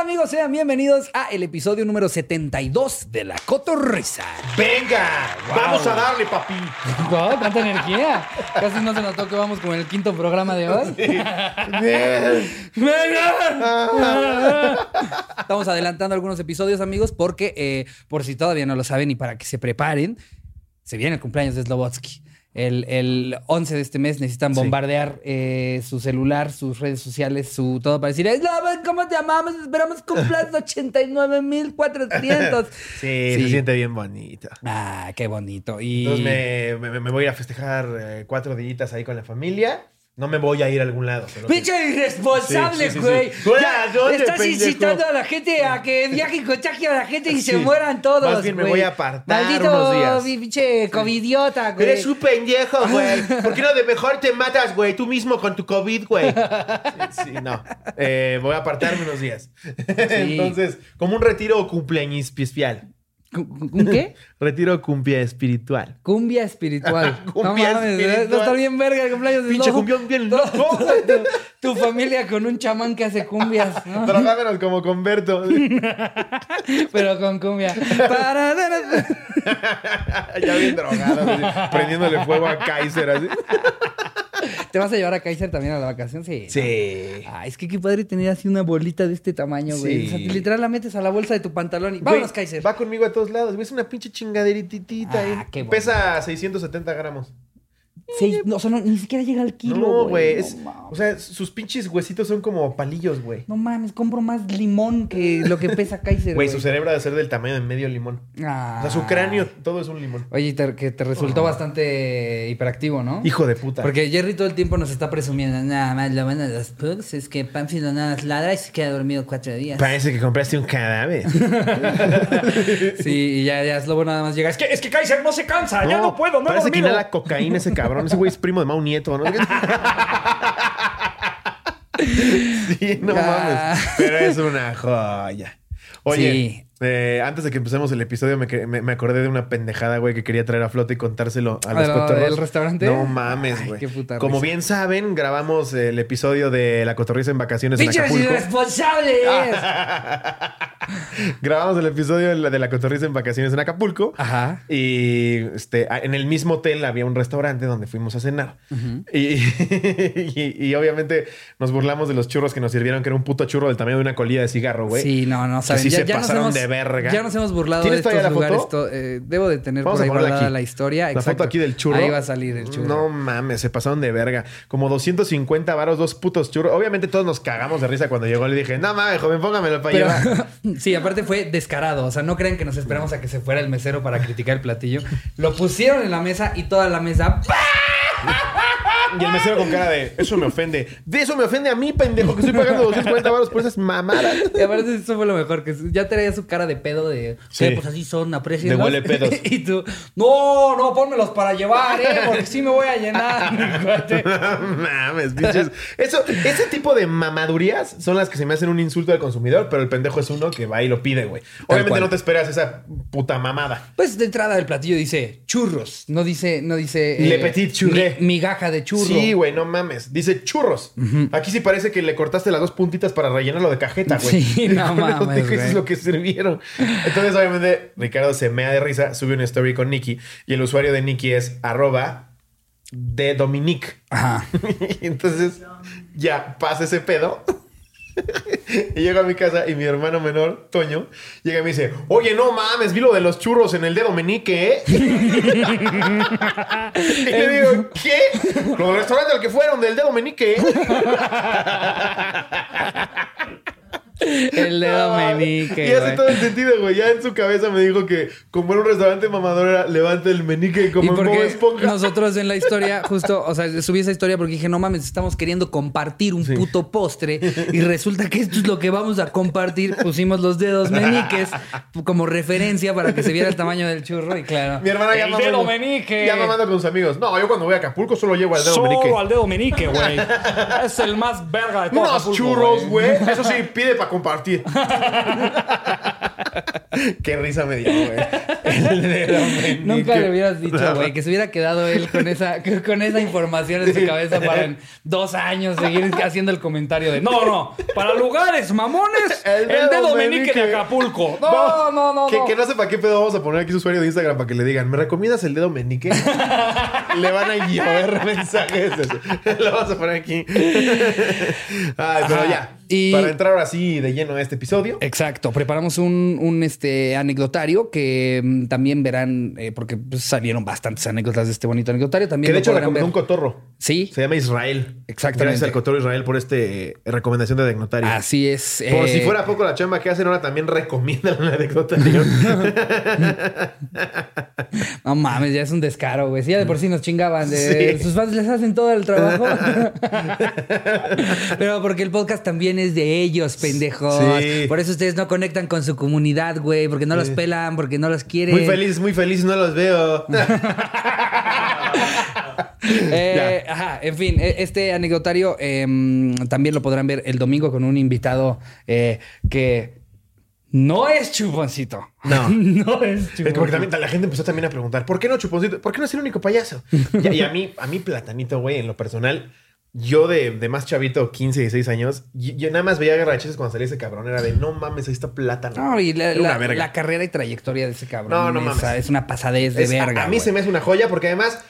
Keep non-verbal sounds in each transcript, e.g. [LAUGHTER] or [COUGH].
amigos? Sean bienvenidos a el episodio número 72 de La Cotorrisa. ¡Venga! ¡Vamos a darle, papi! Wow, [LAUGHS] ¡Tanta energía! Casi no se notó que vamos con el quinto programa de hoy. [LAUGHS] Estamos adelantando algunos episodios, amigos, porque eh, por si todavía no lo saben y para que se preparen, se viene el cumpleaños de Slobotsky. El, el 11 de este mes necesitan Sí. bombardear eh, su celular, sus redes sociales, su todo para decir, "Slobo, ¿cómo te amamos? Esperamos cumplas [LAUGHS] 89,400. Sí, Sí. se siente bien bonito. Ah, qué bonito. Y... Entonces me, me- me voy a ir a festejar eh, cuatro días ahí con la familia. No me voy a ir a algún lado. que- ¡Pinche irresponsable, Sí, sí, sí, güey! sí. Ya, ¿A dónde, Estás pendejo? incitando a la gente a que [LAUGHS] viaje y contagie a la gente y se mueran todos, Más bien me güey. voy a apartar Maldito unos días. pinche covidiota, güey. Eres un pendejo, [LAUGHS] güey. ¿Por qué no de mejor te matas, güey? Tú mismo con tu COVID, güey. Sí, no. Eh, voy a apartarme unos días. [LAUGHS] Entonces, como un retiro cumpleaños. ¿Cu- cu- ¿Un qué? [LAUGHS] Retiro cumplia espiritual. Cumbia espiritual. [LAUGHS] Cumbia no mames, espiritual. va a estar bien verga el cumpleaños de Pinche Slobo. cumbión bien Tu- loco. [LAUGHS] Tu, tu familia con un chamán que hace cumbias, ¿no? Trabajándonos como converto. Pero con cumbia. Ya bien drogado, así, prendiéndole fuego a Kaiser así. ¿Te vas a llevar a Kaiser también a la vacación? Sí. Sí. Ah, es que qué padre tener así una bolita de este tamaño, güey. Sí. O sea, literal la metes a la bolsa de tu pantalón y vámonos, Güey, Kaiser. Va conmigo a todos lados, güey. Es una pinche chingaderitita Ah, bueno. Pesa 670 gramos. Seis- no, o sea, no, ni siquiera llega al kilo, no, güey. No, es- o sea, sus pinches huesitos son como palillos, güey. No mames, compro más limón que lo que pesa [LAUGHS] Kaiser, Güey, güey. su cerebro ha de ser del tamaño de medio limón. Ah. O sea, su cráneo, todo es un limón. Oye, te- que te resultó bastante hiperactivo, ¿no? Hijo de puta. Porque Jerry todo el tiempo nos está presumiendo. Nada más, lo bueno de los pugs es que Pamphilo nada más ladra y se queda dormido cuatro días. Parece que compraste un cadáver. [LAUGHS] Sí, y ya, ya Slobo nada más llega. Es que, es que Kaiser no se cansa, ya no puedo, no Parece que dormido". inhala cocaína ese cabrón. Ese güey es primo de Mau Nieto, ¿no? [LAUGHS] sí, no mames. Pero es una joya. Oye, Sí. eh, antes de que empecemos el episodio, me, me- me acordé de una pendejada, güey, que quería traer a flote y contárselo a los ¿A lo cotorros. del restaurante? No mames, güey. Como risa. bien saben, grabamos el episodio de La Cotorriza en Vacaciones en ¡Pinches Acapulco. irresponsables! [LAUGHS] [LAUGHS] grabamos el episodio de la, de la Cotorriza en Vacaciones en Acapulco. Ajá. Y este, en el mismo hotel había un restaurante donde fuimos a cenar. y, [LAUGHS] y- y obviamente nos burlamos de los churros que nos sirvieron, que era un puto churro del tamaño de una colilla de cigarro, güey. Sí, no, no, saben. sí se nos pasaron hemos- de verga. Ya nos hemos burlado de ¿Tienes estos la lugares. foto? to- eh, debo de tener Vamos por a ahí ponerla guardada aquí. la historia. La exacto. foto aquí del churro. Ahí va a salir el churro. No mames, se pasaron de verga. Como 250 varos, dos putos churros. Obviamente todos nos cagamos de risa cuando llegó. Le dije, no mames, joven, póngamelo para Pero, llevar. [LAUGHS] sí, aparte fue descarado. O sea, no crean que nos esperamos a que se fuera el mesero para criticar el platillo. Lo pusieron en la mesa y toda la mesa. Y el mesero con cara de, eso me ofende. De eso me ofende a mí, pendejo, que estoy pagando 250 varos por esas mamadas. Y aparte eso fue lo mejor, que ya traía su cara de pedo de... Sí. "Sí, pues así son, aprecienlos". De huele pedos. [LAUGHS] y tú, no, no, pónmelos para llevar, ¿eh? Porque sí me voy a llenar. mi [LAUGHS] cuate". [LAUGHS] No mames, pinches. Eso, ese tipo de mamadurías son las que se me hacen un insulto al consumidor, pero el pendejo es uno que va y lo pide, güey. Obviamente no te esperas esa puta mamada. Pues de entrada del platillo dice churros, no dice, no dice... eh, Le petit churré. Mi- migaja de churro. Sí, güey, no mames. Dice churros. Aquí sí parece que le cortaste las dos puntitas para rellenarlo de cajeta, güey. Sí, [LAUGHS] no mames, Eso es lo que sirvieron. Entonces, obviamente, Ricardo se mea de risa, sube una story con Nicky y el usuario de Nicky es arroba de Dominique. Ajá. [LAUGHS] Entonces ya pasa ese pedo. [LAUGHS] y llego a mi casa y mi hermano menor, Toño, llega y me dice, oye, no mames, vi lo de los churros en el dedo menique, ¿eh? [LAUGHS] y le digo, ¿qué? Lo del restaurante al que fueron, del dedo menique, ¿eh? [LAUGHS] El dedo menique, Y hace todo el sentido, güey. Ya en su cabeza me dijo que como era un restaurante mamador era levanta el menique Y como porque Esponja. nosotros en la historia, [LAUGHS] justo, o sea, subí esa historia porque dije, no mames, estamos queriendo compartir un Sí. puto postre y resulta que esto es lo que vamos a compartir. Pusimos los dedos meniques como referencia para que se viera el tamaño del churro y claro. Mi hermana ya el dedo menique. Ya mamando con sus amigos. No, yo cuando voy a Acapulco solo llevo al dedo menique. Solo al dedo menique, güey. Es el más verga de todo Unos Acapulco, churros, güey. [LAUGHS] Eso sí, pide para compartir. [LAUGHS] Qué risa me dio, güey. El. Nunca le hubieras dicho, güey, que se hubiera quedado él con esa, con esa información en su cabeza para en dos años seguir haciendo el comentario de no, no, para lugares mamones, el dedo, meñique de Acapulco. No, no, no. Que, no. que no sepa qué pedo vamos a poner aquí su usuario de Instagram para que le digan, ¿me recomiendas el dedo meñique? [LAUGHS] le van a llover mensajes. [LAUGHS] Lo vamos a poner aquí. Ay, pero Ajá. ya. Y- Para entrar ahora sí de lleno a este episodio. Exacto, preparamos un, un, este, anecdotario que mm, también verán, eh, porque pues, salieron bastantes anécdotas de este bonito anecdotario. También Que de lo hecho recomendó un cotorro. Sí, Se llama Israel. Exactamente. Gracias al cotorro Israel por este eh, recomendación de anecdotario. así es. Por eh, si fuera poco la chamba que hacen ahora también recomiendan el anecdotario. [LAUGHS] No mames, ya es un descaro, güey. Si ya de por sí nos chingaban. De, Sí. Sus fans les hacen todo el trabajo. [LAUGHS] [LAUGHS] Pero porque el podcast también es de ellos, pendejos. Sí. Por eso ustedes no conectan con su comunidad, güey. Porque no los pelan, porque no los quieren. muy feliz, muy feliz, no los veo. [LAUGHS] Eh, ajá, en fin, e- este anecdotario em, también lo podrán ver el domingo con un invitado eh, que no es chuponcito. No. [LAUGHS] no es chuponcito. porque también la gente empezó también a preguntar, ¿por qué no Chuponcito? ¿Por qué no es el único payaso? y, y a mí, a mí Platanito, güey, en lo personal, yo de, de más chavito, 15, 16 años, yo nada más veía garracheses cuando salía ese cabrón, era de, no mames, ahí está Plátano. No, y la, verga. carrera y trayectoria de ese cabrón. No, no es, mames. es una pasadez de Es- a- verga. a, mí güey. se me hace una joya porque además,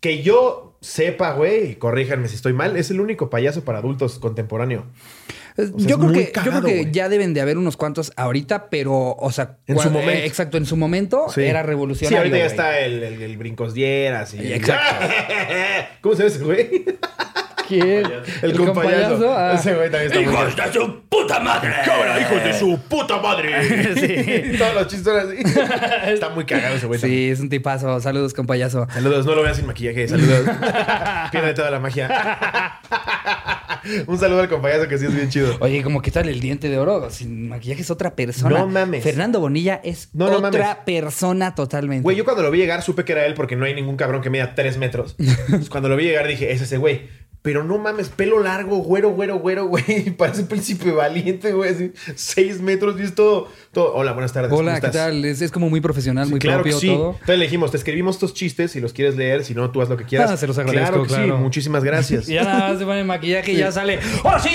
que yo sepa, güey, y corríjanme si estoy mal, es el único payaso para adultos contemporáneo. Eh, sea, yo, creo que, yo creo que ya deben de haber unos cuantos ahorita, pero, o sea, En su momento. eh, exacto, en su momento Sí. era Sí, revolucionario. ahorita ya está el, el, el brincos dieras y... Exacto. [LAUGHS] ¿Cómo se ve ese güey? [LAUGHS] ¿Quién? El, compayazo. Ah. Ese güey también está ¡Hijos de su puta madre! ¡Cámara, hijos [LAUGHS] de su puta madre! Sí. [LAUGHS] Todos los chistes así. [LAUGHS] Está muy cagado ese güey. también. Sí, es un tipazo. Saludos, compayazo. Saludos, no lo veas sin maquillaje. Saludos. Pierde toda la magia. Un saludo al compañero que sí es bien chido. Oye, como que tal el diente de oro, sin maquillaje es otra persona. No mames. Fernando Bonilla es No, no otra mames. persona totalmente. Güey, yo cuando lo vi llegar supe que era él porque no hay ningún cabrón que mida tres metros. Entonces, cuando lo vi llegar dije, es ese güey. Pero no mames, pelo largo, güero, güero, güero, güey. [LAUGHS] Parece príncipe valiente, güey. Así, seis metros y es todo, todo. Hola, buenas tardes. Hola, ¿cómo ¿qué tal? Es, es como muy profesional, muy claro propio que sí. todo. Entonces le dijimos, te escribimos estos chistes si los quieres leer, si no, tú haz lo que quieras. Ah, se los agradezco, claro que claro. sí, muchísimas gracias. Y [LAUGHS] ya nada más se pone maquillaje y ya sale. ¡Ahora sí,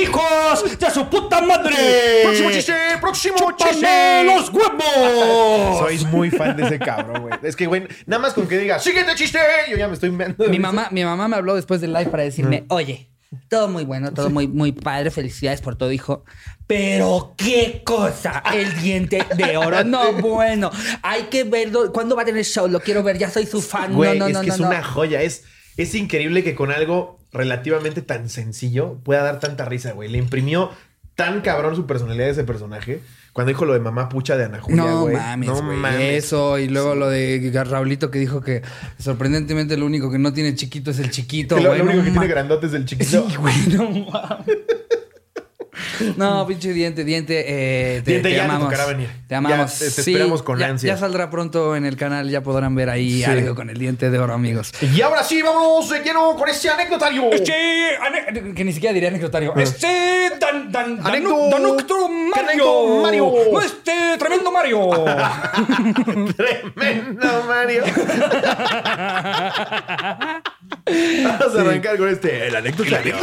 hijos de su puta madre! ¡Próximo chiste! ¡Próximo ¡Chúpame chiste! los [LAUGHS] huevos! Soy muy fan de ese cabrón, güey. Es que, güey, nada más con que diga, ¡siguiente chiste! Yo ya me estoy Mi mamá, mi mamá me habló después del live para decirme, oye, todo muy bueno, todo muy, muy padre, felicidades por todo, hijo. Pero qué cosa, el diente de oro. No, [LAUGHS] bueno, hay que verlo. ¿Cuándo va a tener show? Lo quiero ver, ya soy su fan. Güey, no, no, es no, que no, es no. una joya. Es, es increíble que con algo relativamente tan sencillo pueda dar tanta risa, güey. Le imprimió tan cabrón su personalidad de ese personaje. Cuando dijo lo de mamá pucha de Ana Julia, No güey. mames, No güey. mames. Eso, y luego lo de Raulito que dijo que sorprendentemente lo único que no tiene chiquito es el chiquito, Que lo, güey. lo único no que tiene grandote es el chiquito. Sí, güey, no mames. No, pinche diente, diente, eh, te, Diente, te ya te amamos. venir. Te amamos. Ya te- te esperamos con ya, ansias. Ya saldrá pronto en el canal, ya podrán ver ahí Sí. algo con el diente de oro, amigos. Y ahora sí, vámonos de lleno con este anecdotario. Este, ane- Que ni siquiera diría anecdotario. este, dan, dan, Anecdo- danuctro Mario. Mario. No, este, tremendo Mario. [LAUGHS] Tremendo, Mario. [LAUGHS] Vamos a arrancar con este, el anecdotario.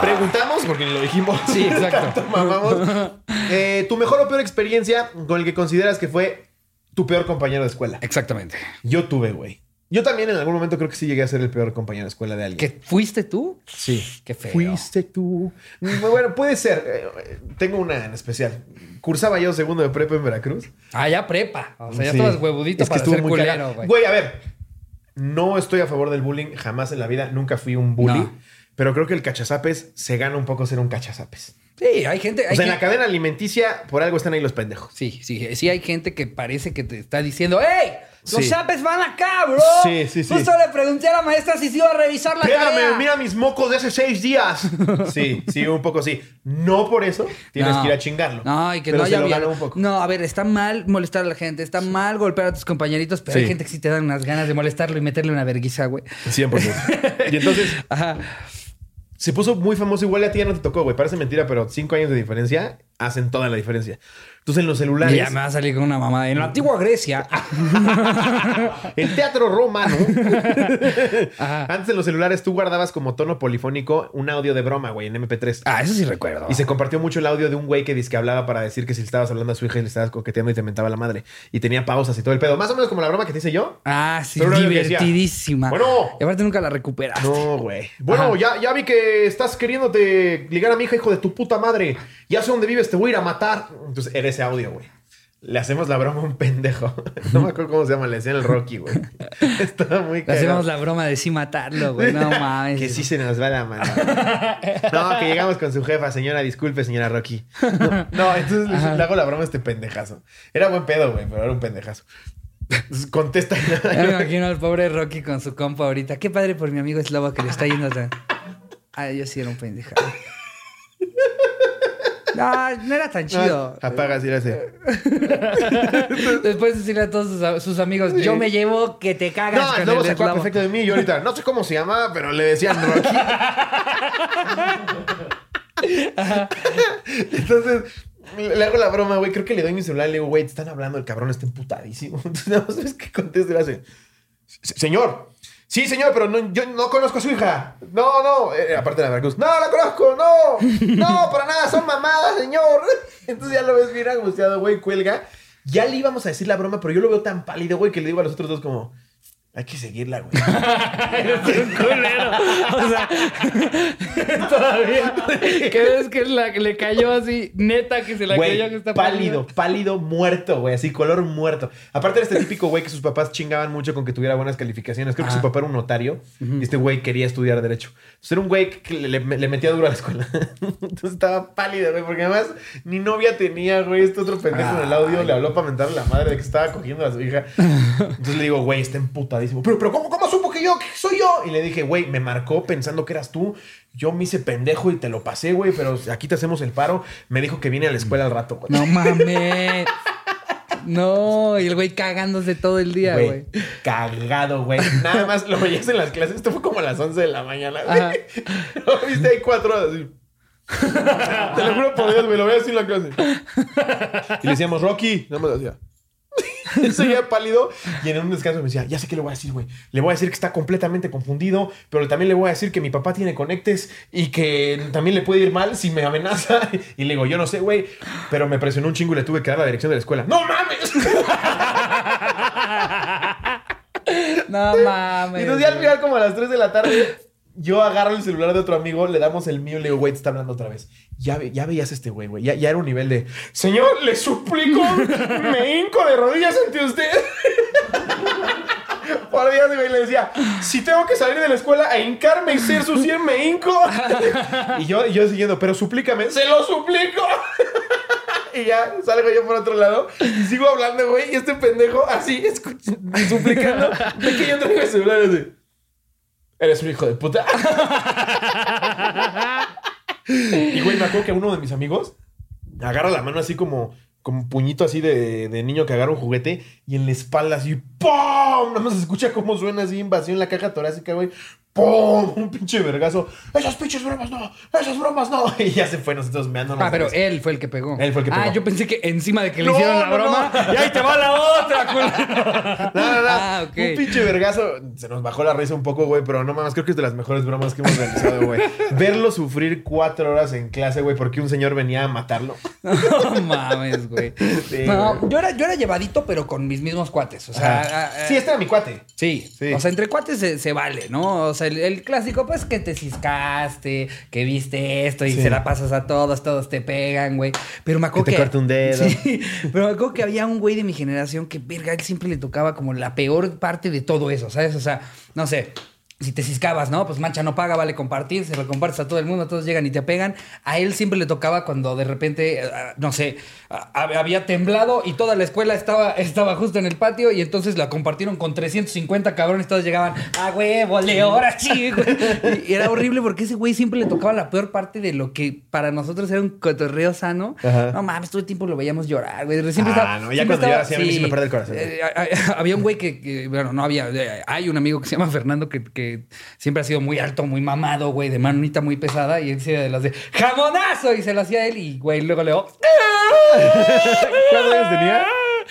Preguntamos, porque lo dijimos. Sí, [LAUGHS] exacto. Mamamos. Eh, tu mejor o peor experiencia con el que consideras que fue tu peor compañero de escuela. Exactamente. Yo tuve, güey. Yo también en algún momento creo que sí llegué a ser el peor compañero de escuela de alguien. ¿Que fuiste tú? Sí. Qué feo. Fuiste tú. Bueno, puede ser. Eh, Tengo una en especial. Cursaba yo segundo de prepa en Veracruz. Ah, ya prepa. O sea, ya Sí. estabas huevudito Es que para ser muy culero, güey. Güey, a ver. No estoy a favor del bullying jamás en la vida. Nunca fui un bully. No. Pero creo que el cachazapes se gana un poco ser un cachazapes. Sí, hay gente... O sea, en la cadena alimenticia, por algo están ahí los pendejos. Sí, sí, sí hay gente que parece que te está diciendo ¡Ey! Los Sí. chapes van acá, bro. Sí, sí, sí. Justo le pregunté a la maestra si se iba a revisar la tarea. Pégame, mira mis mocos de hace seis días. [LAUGHS] Sí, sí, un poco sí. No por eso tienes No. que ir a chingarlo. No, y que pero no se haya lo bien- gana un poco. No, a ver, está mal molestar a la gente, está mal golpear a tus compañeritos, pero Sí. hay gente que sí te dan unas ganas de molestarlo y meterle una verguiza, güey. 100%. y entonces [LAUGHS] Ajá. Se puso muy famoso. Igual a ti ya no te tocó, güey. Parece mentira, pero cinco años de diferencia. Hacen toda la diferencia. Entonces en los celulares, Ya me va a salir con una mamá. En la antigua Grecia. [LAUGHS] el teatro romano, [LAUGHS] antes en los celulares tú guardabas como tono polifónico un audio de broma, güey, en MP3. Ah, eso sí recuerdo. Y se compartió mucho el audio de un güey que dice que hablaba para decir que si le estabas hablando a su hija y le estabas coqueteando y te mentaba la madre. Y tenía pausas y todo el pedo. Más o menos como la broma que te hice yo. Ah, sí, decía, divertidísima. "Bueno". Y aparte nunca la recuperaste. No, güey. Bueno, Ajá. ya, ya vi que estás queriéndote ligar a mi hija, hijo de tu puta madre. Ya sé dónde vives, te voy a ir a matar. Entonces era ese audio, güey. Le hacemos la broma a un pendejo. [LAUGHS] No me acuerdo cómo se llama, le decían el Rocky, güey. [LAUGHS] Estaba muy Le cagado. hacemos la broma de sí matarlo, güey. No [LAUGHS] mames. Que sí se nos va la mano. No, que llegamos con su jefa, señora, disculpe, señora Rocky. No, no, entonces le, le hago la broma a este pendejazo. Era buen pedo, güey, pero era un pendejazo. Contesta. Ya me imagino al pobre Rocky con su compa ahorita. Qué padre por mi amigo Slobo que le está yendo a... Ah, yo sí era un pendejado. No, no era tan chido. Apaga, así le [LAUGHS] hace. Después decirle a todos sus, sus amigos, yo me llevo que te cagas No, con el lobo se acuerda Slobo". perfecto de mí. Y yo ahorita, no sé cómo se llama, pero le decían Rocky. Entonces, le hago la broma, güey. Creo que le doy mi celular. Le digo, güey, te están hablando, el cabrón está emputadísimo. [LAUGHS] Entonces, nada más ves que contesta y le hace, "Se- Señor. Sí, señor, pero no, yo no conozco a su hija. No, no. eh, aparte de la Veracruz. No, la conozco. No. No, [LAUGHS] para nada. Son mamadas, señor. [LAUGHS] Entonces ya lo ves bien angustiado, güey. Cuelga. Ya le íbamos a decir la broma, pero yo lo veo tan pálido, güey, que le digo a los otros dos como... Hay que seguirla, güey. [LAUGHS] Eres un culero. O sea, [LAUGHS] todavía. ¿Qué ves que la, que le cayó así? Neta que se la Güey, cayó que está pálido, pálido, muerto, güey, así, color muerto. Aparte era este típico güey que sus papás chingaban mucho con que tuviera buenas calificaciones. Creo que su papá era un notario y este güey quería estudiar Derecho. Entonces era un güey que le, le- le metía duro a la escuela. [LAUGHS] Entonces estaba pálido, güey, porque además ni novia tenía, güey. Este otro pendejo en el audio le habló para mentarle a la madre de que estaba cogiendo a su hija. Entonces le digo, güey, está emputadísimo. Pero, pero, ¿cómo, cómo supo que yo, que soy yo? Y le dije, güey, me marcó pensando que eras tú. Yo me hice pendejo y te lo pasé, güey, pero aquí te hacemos el paro. Me dijo que viene a la escuela al rato, güey. No mames. No, y el güey cagándose todo el día, Güey, güey. cagado, güey. Nada más lo veías en las clases. Esto fue como a las 11 de la mañana, Ajá. güey. Lo viste ahí cuatro horas así. Te lo juro por Dios, güey. Lo veía así en la clase. Y le decíamos, Rocky. Nada más decía. [LAUGHS] Él seguía [LAUGHS] pálido y en un descanso me decía, ya sé qué le voy a decir, güey. Le voy a decir que está completamente confundido, pero también le voy a decir que mi papá tiene conectes y que también le puede ir mal si me amenaza. [LAUGHS] Y le digo, yo no sé, güey, pero me presionó un chingo y le tuve que dar la dirección de la escuela. ¡No mames! No mames. Y entonces ya al final, como a las 3 de la tarde, yo agarro el celular de otro amigo, le damos el mío y le digo, güey, está hablando otra vez. Ya, ya veías este güey, güey. Ya, era un nivel de, señor, le suplico, me hinco de rodillas ante usted. [LAUGHS] Por Dios, güey, le decía, si tengo que salir de la escuela a hincarme y ser su 100, me hinco. [LAUGHS] y yo, yo siguiendo, pero suplícame, se lo suplico. [LAUGHS] Y ya salgo yo por otro lado y sigo hablando, güey. Y este pendejo así, suplicando de que yo traigo el celular. Así. Eres un hijo de puta. y güey, me acuerdo que uno de mis amigos agarra la mano así como, como puñito así de, de niño que agarra un juguete y en la espalda así ¡pum! Nada más se escucha cómo suena así invasión en la caja torácica, güey. ¡Pum! [LAUGHS] Un pinche vergazo. Esas pinches bromas no, esas bromas no. [LAUGHS] Y ya se fue nosotros meándonos. Ah, pero él fue el que pegó. Él fue el que Ah, pegó. yo pensé que encima de que le No, hicieron la no, broma. no. [LAUGHS] Y ahí te va la otra, culero. No, no, no. Ah. Un pinche vergazo. Se nos bajó la risa un poco, güey, pero no mames, creo que es de las mejores bromas que hemos realizado, güey. Verlo sufrir cuatro horas en clase, güey, porque un señor venía a matarlo. No mames, güey. Sí, no, güey. yo era, yo era llevadito, pero con mis mismos cuates. O sea, ah, ah, sí, este era mi cuate. Sí. Sí. O sea, entre cuates se, se vale, ¿no? O sea, el, el clásico, pues, que te ciscaste, que viste esto y Sí. se la pasas a todos, todos te pegan, güey. Pero me acuerdo Que que. te corte un dedo. [LAUGHS] Sí. Pero me acuerdo que había un güey de mi generación que, verga, él siempre le tocaba como la peor parte de todo eso, ¿sabes? O sea, no sé. Si te ciscabas, ¿no? Pues mancha no paga, vale compartir, se lo compartes a todo el mundo, todos llegan y te pegan. A él siempre le tocaba cuando de repente, eh, no sé, ah, había temblado y toda la escuela estaba, [LAUGHS] estaba justo en el patio y entonces la compartieron con 350 cabrones, todos llegaban, ah, huevo, le ahora sí, güey. [LAUGHS] Y era horrible porque ese güey siempre le tocaba la peor parte de lo que para nosotros era un cotorreo sano. Ajá. No mames, todo el tiempo lo veíamos llorar, güey. Siempre Ah, estaba- no, ya cuando llora así, a mí sí me el corazón. Eh, había un güey que, que, bueno, no había, eh, hay un amigo que se llama Fernando que, que siempre ha sido muy alto, muy mamado, güey, de manita muy pesada. Y él decía de las de ¡Jamonazo! Y se lo hacía él y, güey, luego le digo, [LAUGHS] ¿Cuántos años tenía?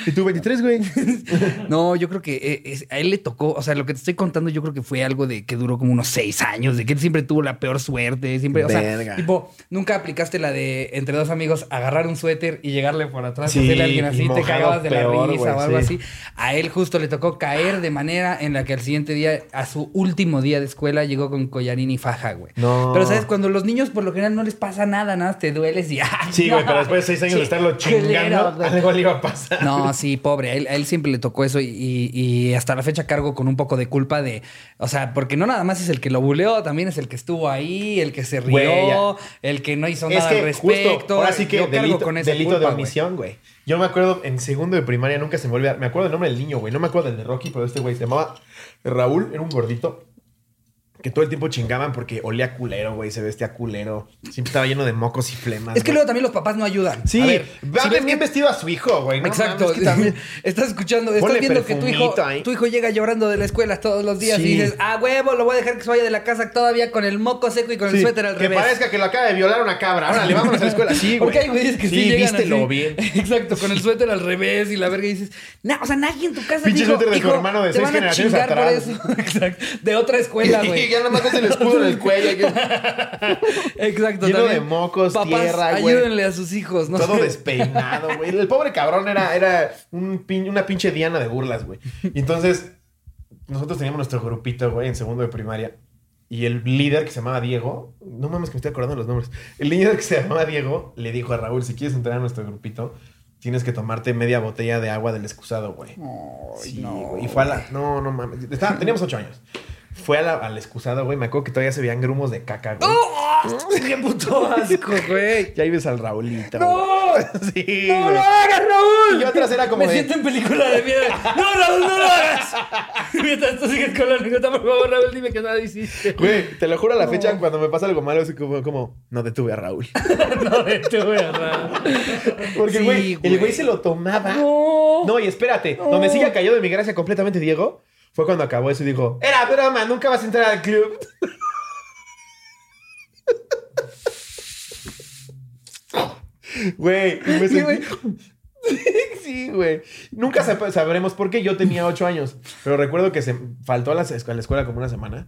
Y tú 23, güey. [LAUGHS] No, yo creo que eh, es- a él le tocó, o sea, lo que te estoy contando, yo creo que fue algo de que duró como unos seis años, de que él siempre tuvo la peor suerte, siempre, o sea, tipo, nunca aplicaste la de entre dos amigos agarrar un suéter y llegarle por atrás, Sí, y hacerle a alguien así, te cagabas de peor, la risa o algo sí. así. A él justo le tocó caer de manera en la que al siguiente día, a su último día de escuela, llegó con collarín y faja, güey. No. Pero, ¿sabes? Cuando los niños por lo general no les pasa nada, nada, te dueles y... [LAUGHS] ¡ay, Sí, güey, no! pero después de seis años de estarlo chingando, algo le iba a pasar. No, sí, pobre. A él, a él siempre le tocó eso y, y- y hasta la fecha cargo con un poco de culpa de... O sea, porque no nada más es el que lo buleó, también es el que estuvo ahí, el que se rió, Güey, el que no hizo Es nada que al respecto. justo, ahora sí que Yo delito, con esa delito culpa, de omisión, güey. Yo me acuerdo en segundo de primaria, nunca se me olvida. Me acuerdo del nombre del niño, güey. No me acuerdo del de Rocky, pero este güey se llamaba Raúl, era un gordito. Que todo el tiempo chingaban porque olía culero, güey. Se vestía culero. Siempre estaba lleno de mocos y flemas. Es que güey. luego también los papás no ayudan. Sí, A ver, va si ves bien que- vestido a su hijo, güey. No Exacto. mames, que también- [LAUGHS] Estás escuchando, estás Ponle viendo que tu hijo, ahí. tu hijo llega llorando de la escuela todos los días Sí. y dices, ah, huevo, lo voy a dejar que se vaya de la casa todavía con el moco seco y con el suéter al que revés. parezca que lo acaba de violar una cabra. Órale, vámonos a la escuela. Sí, [LAUGHS] güey. Porque hay güeyes que sí, sí llegan vístelo así. bien. [LAUGHS] Exacto, con el suéter al revés y la verga y dices, no, o sea, nadie en tu casa Pinche dijo, suéter de tu "Hijo, hermano de seis generaciones atrás". eso". Exacto. De otra escuela, güey. Ya nada más es el escudo en el cuello. Exacto. Lleno también. de mocos, Papás, tierra, güey. ayúdenle a sus hijos, ¿no? Todo despeinado, güey. El pobre cabrón era, era un pin- una pinche diana de burlas, güey. Y entonces, nosotros teníamos nuestro grupito, güey, en segundo de primaria. Y el líder que se llamaba Diego, no mames que me estoy acordando de los nombres. El líder que se llamaba Diego le dijo a Raúl, si quieres entrar a nuestro grupito, tienes que tomarte media botella de agua del excusado, güey. Sí, no. güey. Y fue a la. No, no mames. Estaba- teníamos ocho años. Fue a la- al excusado, güey. Me acuerdo que todavía se veían grumos de caca, güey. [LAUGHS] ¡Qué puto asco, güey! Ya ibes al Raulito. ¡No! güey. [LAUGHS] Sí, ¡No güey. lo hagas, Raúl! Y otras era como Me de- siento en película de miedo. ¡No, Raúl, no lo hagas! [LAUGHS] Mientras tú sigues con la anécdota, por favor, Raúl, dime que nada hiciste. Güey, te lo juro a la fecha, cuando me pasa algo malo, es como, como no detuve a Raúl. No, te voy a Raúl. Porque, Sí, güey, el güey. güey se lo tomaba. No. No, y espérate, donde sigue cayó de mi gracia completamente Diego, fue cuando acabó eso y dijo, era broma, nunca vas a entrar al club. [LAUGHS] Güey, me Sí, sentí... [LAUGHS] Sí, güey. Nunca sabremos por qué yo tenía ocho años. Pero recuerdo que se faltó a la, a la escuela como una semana.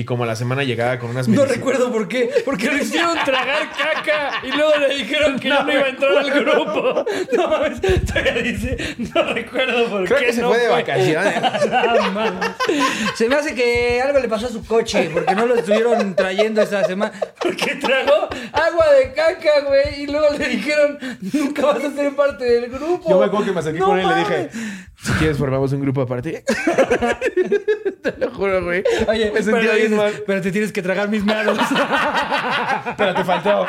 Y como a la semana llegaba con unas No recuerdo por qué. Porque le hicieron [LAUGHS] tragar caca y luego le dijeron que ya no iba a entrar al grupo. [LAUGHS] No mames, todavía dice, no recuerdo por Creo qué. que se no fue de fue. vacaciones. [LAUGHS] No mames. Se me hace que algo le pasó a su coche porque no lo estuvieron trayendo esa semana. Porque tragó agua de caca, güey. Y luego le dijeron, nunca vas a ser parte del grupo. Yo me acuerdo que me acerqué No con él y le dije, si quieres formamos un grupo aparte. te lo juro, güey. Oye, me sentía pero, bien pero te tienes que tragar mis meados. [LAUGHS] Pero te faltó.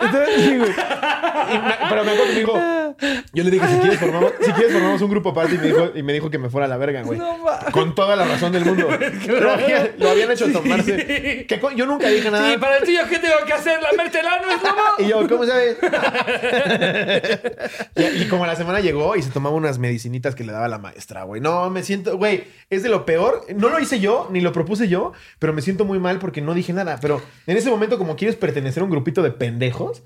Entonces, sí, güey. Y me- pero me acuerdo que me dijo, yo le dije, si quieres formamos, si quieres formamos un grupo aparte y me dijo, y me dijo que me fuera a la verga, güey. No mames. Con toda la razón del mundo. [LAUGHS] Lo, había- lo habían hecho tomarse. Que co- yo nunca dije nada. Sí, para el tuyo, ¿qué tengo que hacer? ¿Lamerte el ano, es lobo? Y yo, ¿cómo sabes? [LAUGHS] y, y como a la semana llegó y se tomaba unas medicinitas que le daba la maestra, güey. No, me siento, güey, es de lo peor. No lo hice yo, ni lo propuse yo, pero me siento muy mal porque no dije nada. Pero en ese momento, como quieres pertenecer a un grupito de pendejos,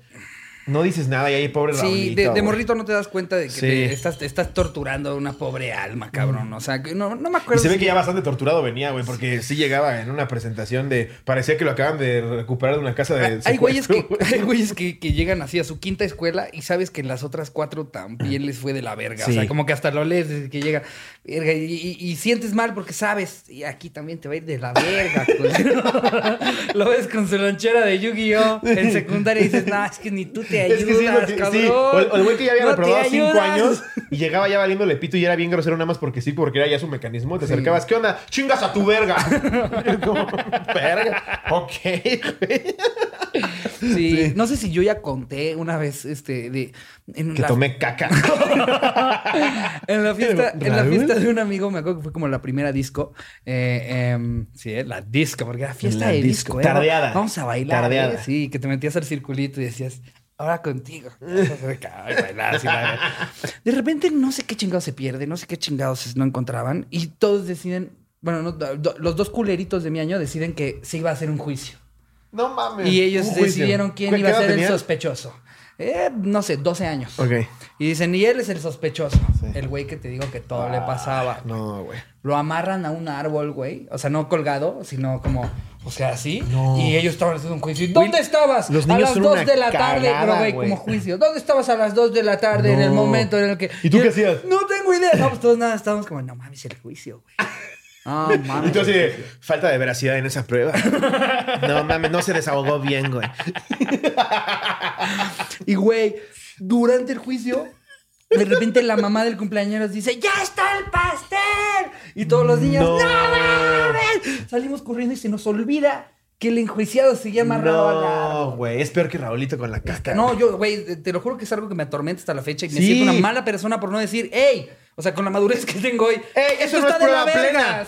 no dices nada y ahí pobre Sí, Raulito, de, de morrito no te das cuenta de que Sí. te estás, te estás torturando a una pobre alma, cabrón. O sea, que no, no me Y acuerdo. se ve si- que ya bastante torturado venía, güey, porque sí llegaba en una presentación de. Parecía que lo acaban de recuperar de una casa de. Hay güeyes, que, hay güeyes que, que llegan así a su quinta escuela y sabes que en las otras cuatro también les fue de la verga. Sí. O sea, como que hasta lo lees desde que llega. verga, y, y- y sientes mal porque sabes, y aquí también te va a ir de la verga. culero". [LAUGHS] [LAUGHS] lo ves con su lonchera de Yu-Gi-Oh! en secundaria y dices, no, es que ni tú te ayudas, Es que sí, lo que- cabrón. sí. O el, o el güey que ya había No reprobado cinco ayudas". años y llegaba ya valiéndole pito y era bien grosero nada más porque sí, porque era ya su mecanismo. Te Sí. acercabas, ¿qué onda? ¡Chingas a tu verga! [LAUGHS] Como, verga. Ok, güey. Sí, no sé si yo ya conté una vez, este, de... En Que la- tomé caca. [LAUGHS] En la fiesta, [LAUGHS] en la fiesta de un amigo, me acuerdo que fue como la primera disco. Eh, em, sí, eh, la disco, porque era fiesta La de disco. disco. Tardeada. Vamos a bailar. Tardeada. ¿eh? Sí, que te metías al circulito y decías, ahora contigo. De repente no sé qué chingados se pierde, no sé qué chingados no encontraban y todos deciden, bueno, no, do- los dos culeritos de mi año deciden que se iba a hacer un juicio. No mames. Y ellos decidieron quién ¿Qué iba a ser el sospechoso. Eh, no sé, 12 años. Ok. Y dicen, y él es el sospechoso. Sí. El güey que te digo que todo le pasaba. No, güey. Lo amarran a un árbol, güey. O sea, no colgado, sino como, o sea, así. No. Y ellos estaban haciendo un juicio. ¿Y ¿Dónde estabas? los a las son 2 una de la tarde, cagada, pero güey, güey. como juicio. ¿Dónde estabas a las 2 de la tarde en el momento en el que. ¿Y tú qué hacías? No tengo idea. No, pues todos nada, estábamos como, no mames, el juicio, güey. [LAUGHS] Mames. así de, falta de veracidad en esa prueba. [LAUGHS] No mames, no se desahogó bien, güey. Y güey, durante el juicio, de repente la mamá del cumpleaños dice, ¡Ya está el pastel! Y todos los niños, No. ¡No, mames! Salimos corriendo y se nos olvida que el enjuiciado amarrado al No, árbol. güey. Es peor que Raulito con la caca. No, yo, güey, te- te lo juro que es algo que me atormenta hasta la fecha y me Sí. siento una mala persona por no decir, ¡Ey! O sea, con la madurez que tengo hoy. ¡Ey, eso "Esto no es está de la prueba verga".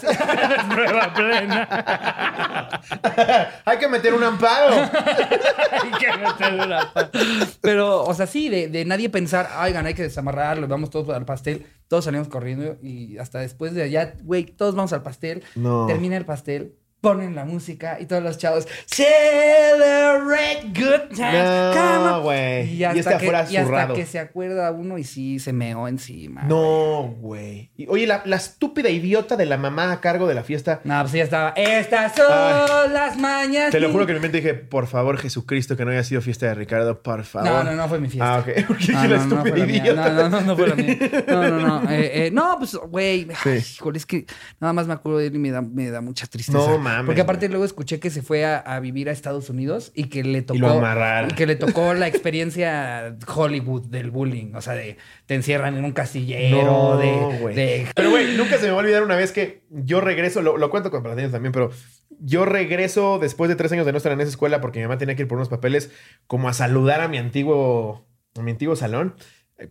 [LAUGHS] Prueba plena. Hay que meter un amparo. [LAUGHS] Hay que meterle la pa- Pero, o sea, sí, de, de nadie pensar, oigan, hay que desamarrarlo, vamos todos al pastel. Todos salimos corriendo y hasta después de allá, güey, todos vamos al pastel. No. Termina el pastel, ponen la música y todos los chavos, celebrate good times. No, come on". güey. Y Y hasta, este que, afuera y hasta zurrado. que se acuerda uno y sí se meó encima. No, güey. Y, Oye, la, la estúpida idiota de la mamá a cargo de la fiesta. No, pues ya estaba. Estas son Ay. las mañas. Te lo juro que en mi mente dije, por favor, Jesucristo, que no haya sido fiesta de Ricardo, por favor. No, no, no fue mi fiesta. Ah, ok. [LAUGHS] Porque No, la no, no fue estúpida la mía. idiota. No, no, no, no fue la mía. No, no, no. [LAUGHS] Eh, eh, no, pues, güey. Sí. Híjole, es que nada más me acuerdo de él y me da, me da mucha tristeza. No mames, Porque aparte luego escuché que se fue a, a vivir a Estados Unidos y que le tocó. lo amarraron. y que le tocó la experiencia Hollywood del bullying. O sea, de te encierran en un castillero. No, de, Pero, güey, nunca se me va a olvidar una vez que yo regreso, lo, lo cuento con platillos también, pero yo regreso después de tres años de no estar en esa escuela porque mi mamá tenía que ir por unos papeles como a saludar a mi antiguo, a mi antiguo salón.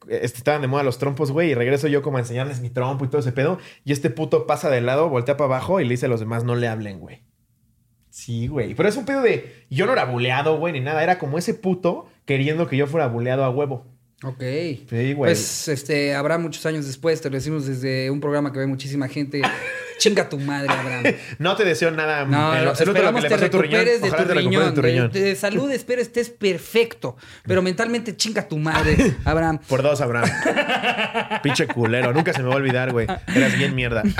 Este, estaban de moda los trompos, güey, y regreso yo como a enseñarles mi trompo y todo ese pedo. Y este puto pasa de lado, voltea para abajo y le dice a los demás, no le hablen, güey. Sí, güey. Pero es un pedo de. Yo no era buleado, güey, ni nada. Era como ese puto queriendo que yo fuera buleado a huevo. Ok. Sí, güey. Pues este, habrá muchos años después, te lo decimos desde un programa que ve muchísima gente. [LAUGHS] Chinga tu madre, Abraham. No te deseo nada No, en lo absoluto lo que le te pasó a tu riñón. recuperes de Ojalá tu te riñón. de tu De, riñón. de salud espero estés perfecto, pero mentalmente chinga tu madre, [LAUGHS] Abraham. Por dos, Abraham. [LAUGHS] Pinche culero. Nunca se me va a olvidar, güey. Eras bien mierda. [LAUGHS]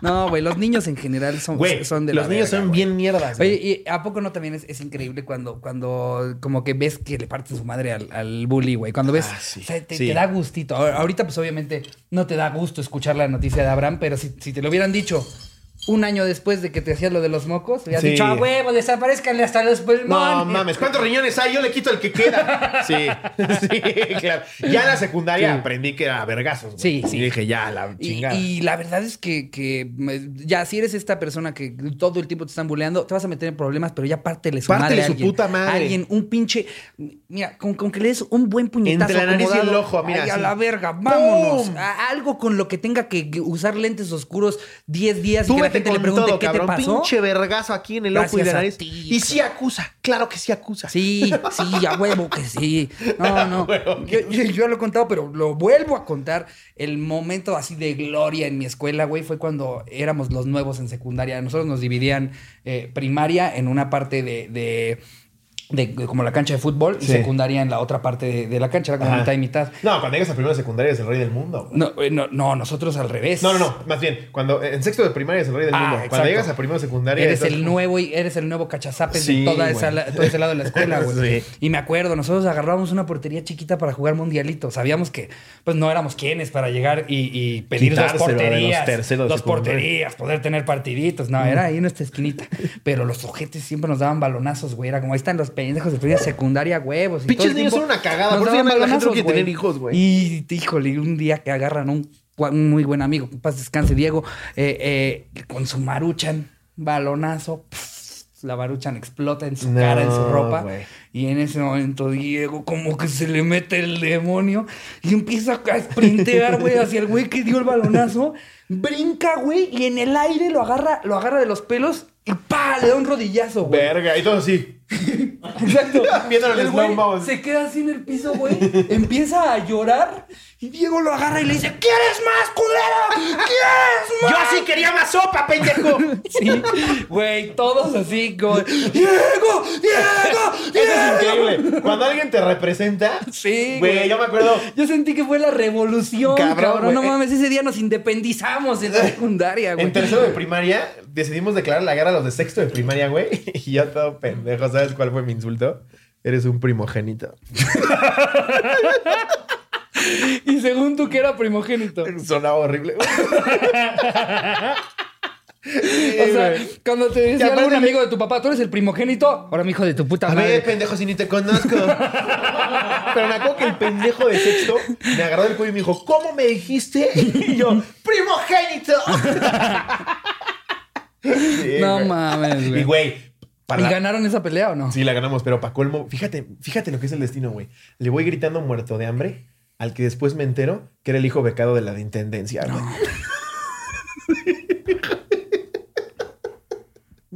No, güey, los niños en general son, Güey, son de los la niños verga, son güey. bien mierdas. güey. Oye, ¿y a poco no también es, es increíble cuando, cuando como que ves que le parte su madre al, al bully, güey? Cuando ves, Ah, sí, o sea, te, sí. te da gustito. Ahor- Ahorita, pues obviamente no te da gusto escuchar la noticia de Abraham, pero si, te lo hubieran dicho un año después de que te hacías lo de los mocos, hubieras Sí. dicho, a huevo, desaparezcanle hasta los pulmones. No mames, ¿cuántos riñones hay? Yo le quito el que queda. [LAUGHS] Sí, sí, claro. Ya en la secundaria Sí. aprendí que era vergazos. güey. Sí, sí. Y dije, ya, la chingada. y la verdad es que, que, ya si eres esta persona que todo el tiempo te están bulleando, te vas a meter en problemas, pero ya pártele su Pártele madre su alguien. puta madre. Alguien, un pinche. Mira, con, con que le des un buen puñetazo. Entre la nariz y el ojo, mira, ay, a la verga, vámonos. Algo con lo que tenga que usar lentes oscuros 10 días y que le pregunte todo, qué cabrón. te pasó. Pinche vergazo aquí en el ojo y la nariz. ti, y sí acusa. Claro que sí acusa. Sí, sí, a huevo que sí. No, [LAUGHS] no. Yo, yo- yo lo he contado, pero lo vuelvo a contar. El momento así de gloria en mi escuela, güey, fue cuando éramos los nuevos en secundaria. Nosotros nos dividían eh, primaria en una parte de. de- de- como la cancha de fútbol y Sí. secundaria en la otra parte de, de la cancha, era como Ajá. mitad y mitad. No, cuando llegas a primero de secundaria eres el rey del mundo. No, eh, no, no, nosotros al revés. No, no, no. Más bien, cuando en sexto de primaria es el rey del Ah, mundo. exacto. Cuando llegas a primero de secundaria Eres estás el nuevo y eres el nuevo cachazapes Sí, de toda esa, todo ese lado de la escuela, [LAUGHS] güey. Sí. Y me acuerdo, nosotros agarrábamos una portería chiquita para jugar mundialito. Sabíamos que pues no éramos quienes para llegar y, y pedir dos los porterías. de dos porterías, poder tener partiditos. No, era ahí en nuestra esquinita. Pero los ojetes siempre nos daban balonazos, güey. Era como ahí están los pendejos de primera secundaria, huevos. y Pinches niños son una cagada, por eso la gente no quiere tener hijos, güey. Y híjole, un día que agarran un, un muy buen amigo, paz descanse Diego, eh, eh, con su maruchan, balonazo, la maruchan explota en su No, cara, en su ropa. Y en ese momento Diego como que se le mete el demonio y empieza a sprintear, güey, [LAUGHS] hacia el güey que dio el balonazo. Brinca, güey, y en el aire lo agarra, lo agarra de los pelos y pa, le da un rodillazo, güey. Verga, y todo así. [LAUGHS] Exacto. El güey slow. Se queda así en el piso, güey. Empieza a llorar. Y Diego lo agarra y le dice: ¿Quieres más, culero? ¿Quieres más? Yo sí quería más sopa, pendejo. [LAUGHS] Sí, güey, todos así como, Diego, Diego, [LAUGHS] Eso Diego. es increíble. Cuando alguien te representa. Sí, Güey, yo me acuerdo. Yo sentí que fue la revolución, Cabrón, cabrón. No mames, ese día nos independizamos en la secundaria, güey. En tercero de primaria decidimos declarar la guerra a los de sexto de primaria, güey. [LAUGHS] Y yo todo pendejo. ¿Sabes cuál fue mi insulto? Eres un primogénito. [LAUGHS] Y según tú que era primogénito. Sonaba horrible. [LAUGHS] O sea, cuando te decía aparte algún amigo de tu papá, tú eres el primogénito. Ahora, mi hijo de tu puta A madre. ver, pendejo, si ni te conozco. Pero me acuerdo que el pendejo de sexto me agarró del cuello y me dijo, ¿cómo me dijiste? Y yo, primogénito. Sí, [LAUGHS] no güey. mames, güey. Y güey, ¿Y para... ganaron esa pelea o no? Sí, la ganamos, pero para colmo, fíjate, fíjate lo que es el destino, güey. Le voy gritando muerto de hambre al que después me entero que era el hijo becado de la de intendencia, güey. No [LAUGHS]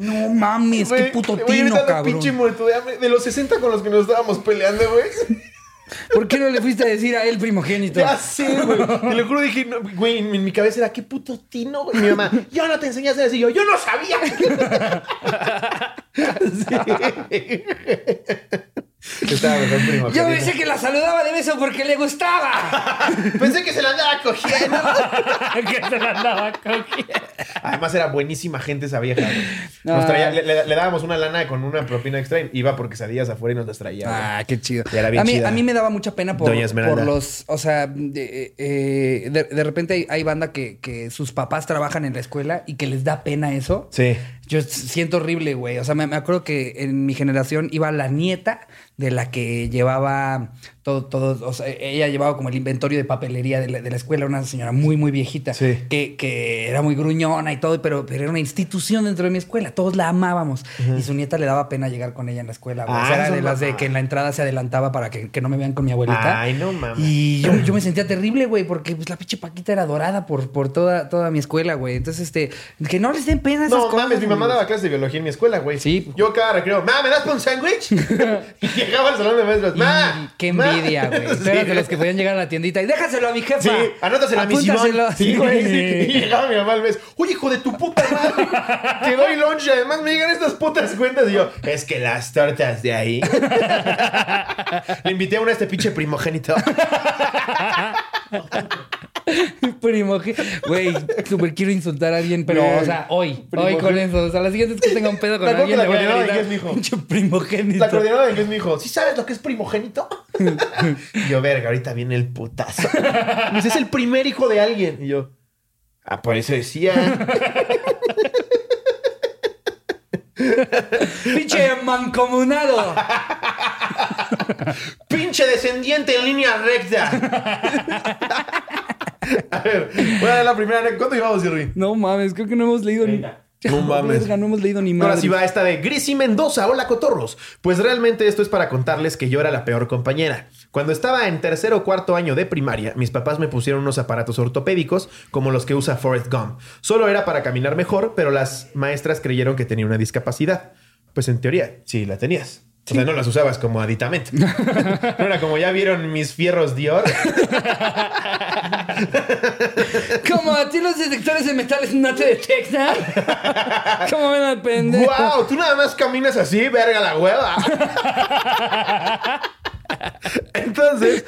mames, qué puto tino, cabrón. de los 60 con los que nos estábamos peleando, güey. ¿Por qué no le fuiste a decir a él primogénito? Ya sé, güey. Te lo juro, dije, no, güey, en, mi cabeza era, qué puto tino, güey. Mi mamá, yo no te enseñaste a decir yo, yo no sabía. [LAUGHS] Sí. [LAUGHS] Estaba mejor primo. Yo pensé que la saludaba de beso porque le gustaba. [LAUGHS] Pensé que se la andaba cogiendo. [LAUGHS] que se la andaba cogiendo. Además, era buenísima gente esa vieja, güey. Nos traía- le, le- le dábamos una lana con una propina extra y iba por quesadillas afuera y nos las traía. güey. Ah, qué chido. Y era bien a, mí, chida. a mí me daba mucha pena por, Doña Esmeralda. por los. O sea, de, eh, de, de repente hay, hay banda que, que sus papás trabajan en la escuela y que les da pena eso. Sí. Yo siento horrible, güey. O sea, me, acuerdo que en mi generación iba la nieta de la que llevaba todo, todo, o sea, ella llevaba como el inventario de papelería de la, de la escuela, una señora muy, muy viejita, Sí. que, que era muy gruñona y todo, pero, pero era una institución dentro de mi escuela, todos la amábamos. Y su nieta le daba pena llegar con ella en la escuela, güey. O sea, Ah, era de las de mamá. que en la entrada se adelantaba para que, que no me vean con mi abuelita. Ay, no mames. Y yo, yo me sentía terrible, güey, porque pues la pinche Paquita era dorada por, por toda, toda mi escuela, güey. Entonces, este, que no les den pena esas No cosas. mames, mi mamá daba clases de biología en mi escuela, güey. Sí. Yo cada recreo, ma, ¿me das pa' un sándwich? [LAUGHS] [LAUGHS] y llegaba al salón de maestros, Y ma. qué ma". Envidia, güey. Sí. Tú eras de los que podían llegar a la tiendita y déjaselo a mi jefa. Sí, anótaselo a mi Simón. Sí, güey. Y [LAUGHS] llegaba mi mamá al mes. Oye, hijo de tu puta madre. Te doy lunch y además me llegan estas putas cuentas. Y yo, es que las tortas de ahí. [LAUGHS] Le invité a una a este pinche primogénito. [LAUGHS] [LAUGHS] Primogénito. Güey, súper quiero insultar a alguien, pero, Güey. o sea, hoy. Hoy con eso. O sea, la siguiente vez que tenga un pedo con ¿Te acuerdas alguien, que le voy la a coordinadora de inglés primogénito. La coordinadora de inglés me dijo, ¿sí sabes lo que es primogénito? y yo, verga, ahorita viene el putazo. Dice, es el primer hijo de alguien. Y yo, ah, por eso decía. Pinche mancomunado. Pinche descendiente en línea recta. [LAUGHS] a ver, voy a dar la primera. ¿Cuánto llevamos, Jerry? No mames, creo que no hemos leído ni. [LAUGHS] No mames. No hemos leído ni más. Ahora sí va esta de Gris Mendoza. Hola, cotorros. Pues realmente esto es para contarles que yo era la peor compañera. Cuando estaba en tercer o cuarto año de primaria, mis papás me pusieron unos aparatos ortopédicos como los que usa Forrest Gump. Solo era para caminar mejor, pero las maestras creyeron que tenía una discapacidad. Pues en teoría, sí la tenías. O sea, no las usabas como aditamento. [LAUGHS] No era como ya vieron mis fierros Dior. Como a ti los detectores de metales no te detectan. ¿Cómo ven al pendejo? ¡Wow! Tú nada más caminas así, verga la hueva. Entonces,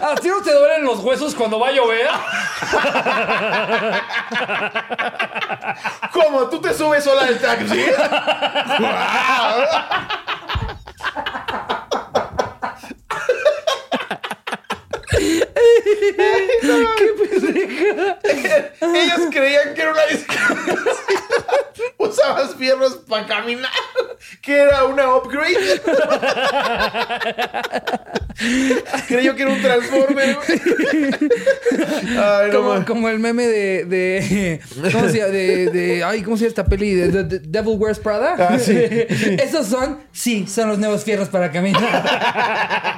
¿A ti no te duelen los huesos cuando va a llover? ¿Cómo? ¿Tú te subes sola al taxi? ¡Guau! Ellos creían que era una discapacidad. Usabas fierros para caminar. Que era una upgrade. Creyó que era un transformer. güey. Ay, no Como, el meme de, de [LAUGHS] ¿cómo se llama? De, de- ay, ¿cómo se llama esta peli? De Devil Wears Prada. Ah, sí. [LAUGHS] Esos son, sí, son los nuevos fierros para caminar. [LAUGHS]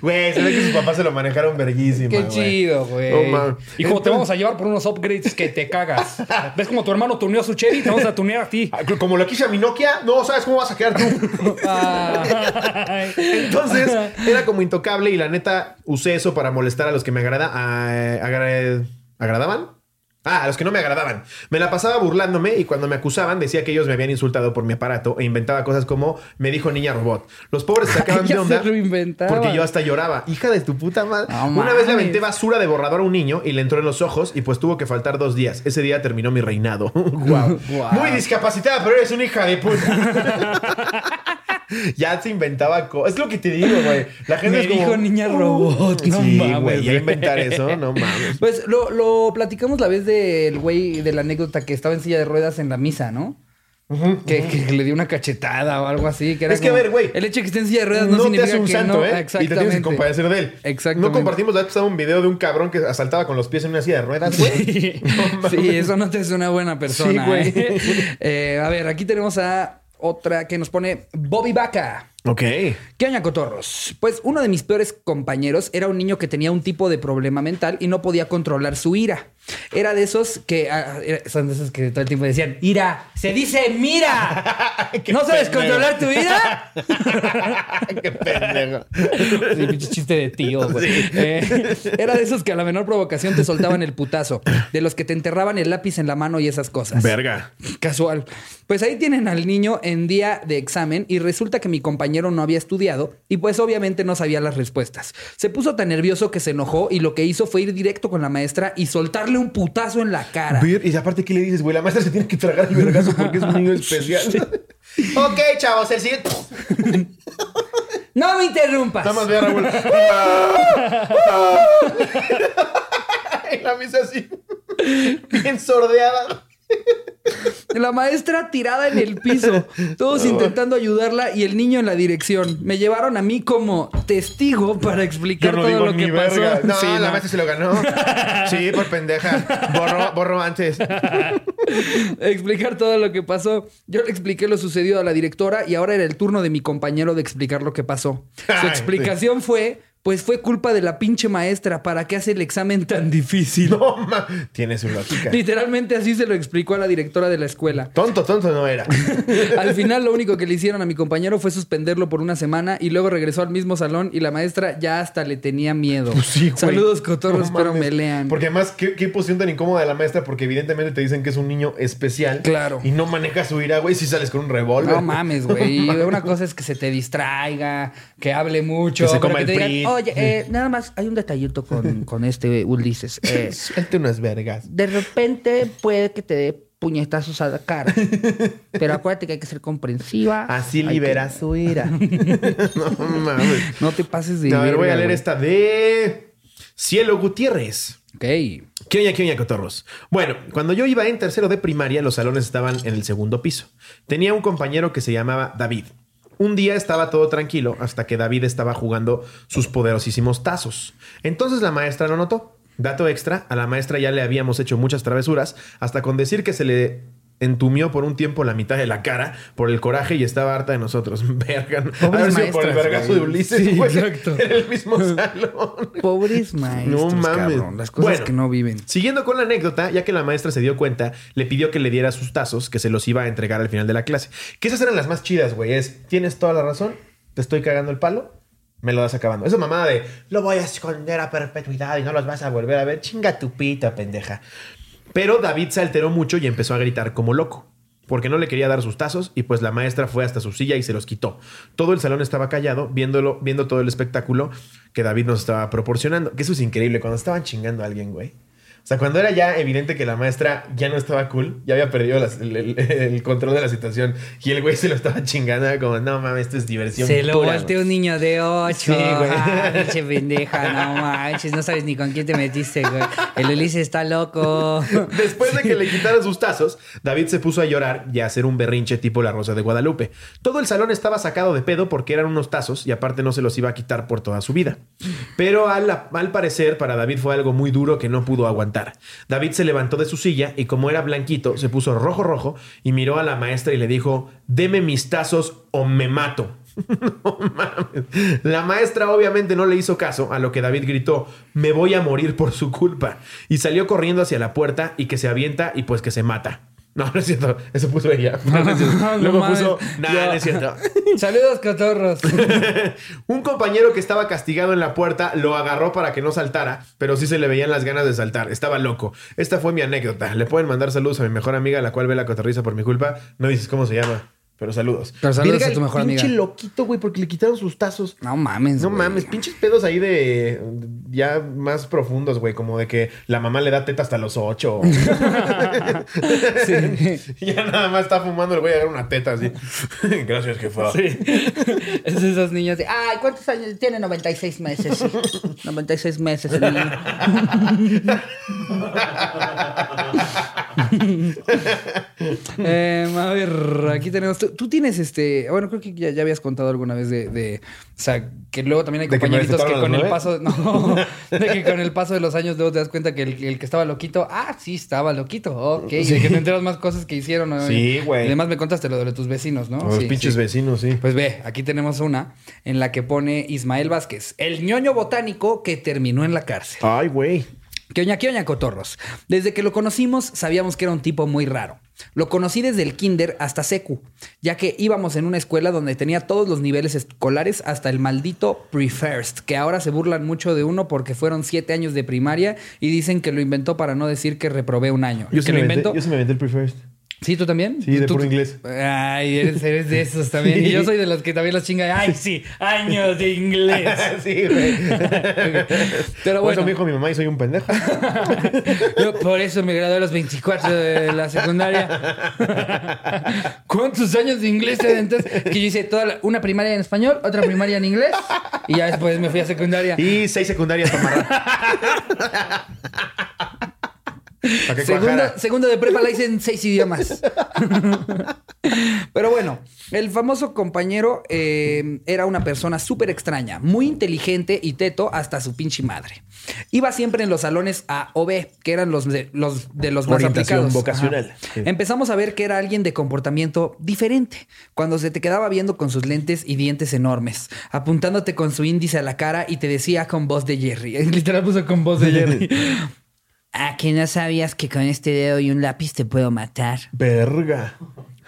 Güey, se ve que sus papás se lo manejaron verguísima. Qué chido, güey. Mames. Hijo, te vamos a llevar por unos upgrades que te cagas. ¿Ves como tu hermano tuneó a su Chevy? Te vamos a tunear a ti. Ah, Como lo quise a mi Nokia, no sabes cómo vas a quedar tú. Ah, Entonces, era como intocable y la neta usé eso para molestar a los que me agrada, a- agra- agradaban. Ah, a los que no me agradaban. Me la pasaba burlándome y cuando me acusaban decía que ellos me habían insultado por mi aparato e inventaba cosas como me dijo niña robot. Los pobres se [LAUGHS] sacaban Ya de onda porque yo hasta lloraba. Hija de tu puta madre. No Una vez le aventé basura de borrador a un niño y le entró en los ojos y pues tuvo que faltar dos días. Ese día terminó mi reinado. [LAUGHS] [LAUGHS] Guau. Muy discapacitada, pero eres una hija de puta. [LAUGHS] ya se inventaba cosas. Es lo que te digo, güey. La gente me es como... dijo niña robot. No sí, mames, güey. Ya inventar eso, no [LAUGHS] mames. Pues lo, lo platicamos la vez del güey de la anécdota que estaba en silla de ruedas en la misa, ¿no? que, que le dio una cachetada o algo así. Que era Es que, a ver, güey, El hecho de que esté en silla de ruedas no, No, te significa hace un que santo, no. ¿eh? Y te tienes que compadecer de él. Exactamente. No compartimos la vez pasada un video de un cabrón que asaltaba con los pies en una silla de ruedas, güey. [LAUGHS] No mames. Sí, eso no te hace una buena persona. Sí, güey. ¿eh? Eh, a ver, aquí tenemos a otra que nos pone Bobby Vaca. Ok. ¿Qué aña cotorros? Pues uno de mis peores compañeros era un niño que tenía un tipo de problema mental y no podía controlar su ira. Era de esos que ah, era- son de esos que todo el tiempo decían, ira, se dice mira. [LAUGHS] ¿No sabes pendejo. controlar tu ira? [LAUGHS] Qué pendejo. Sí, chiste de tío, güey. Eh, era de esos que a la menor provocación te soltaban el putazo, de los que te enterraban el lápiz en la mano y esas cosas. Verga. Casual. Pues ahí tienen al niño en día de examen y resulta que mi compañero no había estudiado y pues obviamente no sabía las respuestas. Se puso tan nervioso que se enojó y lo que hizo fue ir directo con la maestra y soltarle un putazo en la cara. Y aparte, ¿qué le dices, güey? La maestra se tiene que tragar el vergazo porque es un niño [LAUGHS] especial. [LAUGHS] ok, chavos, el siguiente. [LAUGHS] ¡No me interrumpas! Nada más ve a Raúl. y la misa así. Bien sordeada. [LAUGHS] La maestra tirada en el piso, todos intentando ayudarla y el niño en la dirección. Me llevaron a mí como testigo para explicar todo lo que pasó. No, Sí, la no. maestra se lo ganó. [LAUGHS] Sí, por pendeja. Borró, borró antes. [LAUGHS] explicar todo lo que pasó. Yo le expliqué lo sucedido a la directora y ahora era el turno de mi compañero de explicar lo que pasó. Su Ay, explicación fue, pues fue culpa de la pinche maestra, ¿para qué hace el examen tan difícil? [LAUGHS] No, ma. Tiene su lógica. Literalmente así se lo explicó a la directora de la escuela. Tonto, tonto no era. [LAUGHS] Al [LAUGHS] final lo único que le hicieron a mi compañero fue suspenderlo por una semana y luego regresó al mismo salón y la maestra ya hasta le tenía miedo. Pues sí, güey. Saludos cotorros, No mames. me lean. Porque además, ¿qué, qué posición tan incómoda de la maestra, porque evidentemente te dicen que es un niño especial. Claro. Y no maneja su ira, güey, si sales con un revólver. No mames, güey. Una cosa es que se te distraiga, que hable mucho, Que se pero coma te el digan, print. Oye, eh, nada más hay un detallito con, [LAUGHS] con este Ulises. Eh, [LAUGHS] Suelte unas vergas. de repente puede que te dé puñetazos a la cara. Pero acuérdate que hay que ser comprensiva. Así Hay que- libera su ira. [LAUGHS] no mames. No te pases de A ver, voy a leer güey. esta de Cielo Gutiérrez. Ok. ¿Qué oña, qué oña, cotorros? Bueno, cuando yo iba en tercero de primaria, los salones estaban en el segundo piso. Tenía un compañero que se llamaba David. Un día estaba todo tranquilo hasta que David estaba jugando sus poderosísimos tazos. Entonces la maestra lo notó. Dato extra, a la maestra ya le habíamos hecho muchas travesuras, hasta con decir que se le entumió por un tiempo la mitad de la cara por el coraje y estaba harta de nosotros. [LAUGHS] Verga. Pobres por el vergazo de Ulises, Sí, güey, exacto. En el mismo [LAUGHS] salón. Pobres maestros, No mames. cabrón. Las cosas Bueno, que no viven. Siguiendo con la anécdota, ya que la maestra se dio cuenta, le pidió que le diera sus tazos, que se los iba a entregar al final de la clase. Que esas eran las más chidas, güey. Es, tienes toda la razón, te estoy cagando el palo, me lo das acabando. Esa mamada de, lo voy a esconder a perpetuidad y no los vas a volver a ver. Chinga tu pita, pendeja. Pero David se alteró mucho y empezó a gritar como loco. Porque no le quería dar sus tazos y pues la maestra fue hasta su silla y se los quitó. Todo el salón estaba callado, viéndolo, viendo todo el espectáculo que David nos estaba proporcionando. Que eso es increíble, cuando estaban chingando a alguien, güey. O sea, cuando era ya evidente que la maestra ya no estaba cool, ya había perdido las- el, el- el control de la situación y el güey se lo estaba chingando, era como, no mames, esto es diversión. Se lo volteó güey". un niño de ocho. Sí, güey. Ah, pinche pendeja, no manches. No sabes ni con quién te metiste, güey. El Ulises está loco. Después de que le quitaran sus tazos, David se puso a llorar y a hacer un berrinche tipo la Rosa de Guadalupe. Todo el salón estaba sacado de pedo porque eran unos tazos y aparte no se los iba a quitar por toda su vida. Pero al, al parecer para David fue algo muy duro que no pudo aguantar. David se levantó de su silla y como era blanquito, se puso rojo rojo y miró a la maestra y le dijo, deme mis tazos o me mato. [LAUGHS] No mames. La maestra obviamente no le hizo caso, a lo que David gritó, me voy a morir por su culpa. Y salió corriendo hacia la puerta y que se avienta y pues que se mata. No, no es cierto. Eso puso ella. [LAUGHS] No, no es cierto. No Luego puso, nah, no es cierto. Saludos, cotorros. [LAUGHS] Un compañero que estaba castigado en la puerta lo agarró para que no saltara, pero sí se le veían las ganas de saltar. Estaba loco. Esta fue mi anécdota. Le pueden mandar saludos a mi mejor amiga, la cual ve la cotorriza por mi culpa. No dices cómo se llama, pero saludos. Pero saludos a tu mejor pinche amiga. loquito, güey, porque le quitaron sus tazos. No mames. No güey. mames, pinches pedos ahí de ya más profundos, güey, como de que la mamá le da teta hasta los ocho. [LAUGHS] Sí. ya nada más está fumando, le voy a dar una teta así. [LAUGHS] Gracias, jefa. Sí. Es de esos niños de, ay, ¿cuántos años? Tiene 96 meses. [LAUGHS] sí. 96 meses el niño. [LAUGHS] Eh, a ver, aquí tenemos. Tú, tú tienes este. Bueno, creo que ya, ya habías contado alguna vez de, de- O sea, que luego también hay ¿De que me compañeritos que, con el paso. No, [LAUGHS] de que con el paso de los años luego te das cuenta que el, el que estaba loquito. Ah, sí, estaba loquito. Ok. Y de que te enteras más cosas que hicieron. Sí, güey. Y además me contaste lo de tus vecinos, ¿no? Los Sí, pinches sí. vecinos, sí. Pues ve, aquí tenemos una en la que pone Ismael Vázquez, el ñoño botánico que terminó en la cárcel. Ay, güey. Quioña, quioña, cotorros. Desde que lo conocimos, sabíamos que era un tipo muy raro. Lo conocí desde el kinder hasta secu, ya que íbamos en una escuela donde tenía todos los niveles escolares hasta el maldito pre-first, que ahora se burlan mucho de uno porque fueron siete años de primaria y dicen que lo inventó para no decir que reprobé un año. Yo que lo me inventó. aventé, yo sí me aventé el pre-first. ¿Sí, tú también? Sí, de ¿Tú- puro inglés. Ay, eres, eres de esos también. Y yo soy de los que también los chinga. Ay, sí, años de inglés. [LAUGHS] sí, güey. Pero Por bueno. eso me dijo mi mamá y soy un pendejo. [LAUGHS] Yo por eso me gradué a los 24 de la secundaria. ¿Cuántos años de inglés te aventaste? Que yo hice toda la- una primaria en español, otra primaria en inglés y ya después me fui a secundaria. Y seis secundarias para. [LAUGHS] Para Segundo, de prepa la hice en seis idiomas. [LAUGHS] Pero bueno, el famoso compañero eh, era una persona súper extraña, muy inteligente y teto hasta su pinche madre. Iba siempre en los salones A o B, que eran los de los, de los más aplicados. vocacional. Ajá. Sí. Empezamos a ver que era alguien de comportamiento diferente, cuando se te quedaba viendo con sus lentes y dientes enormes, apuntándote con su índice a la cara y te decía con voz de Jerry. [LAUGHS] Literal puso con voz de [LAUGHS] Jerry. Ah, que no sabías que con este dedo y un lápiz te puedo matar. Verga.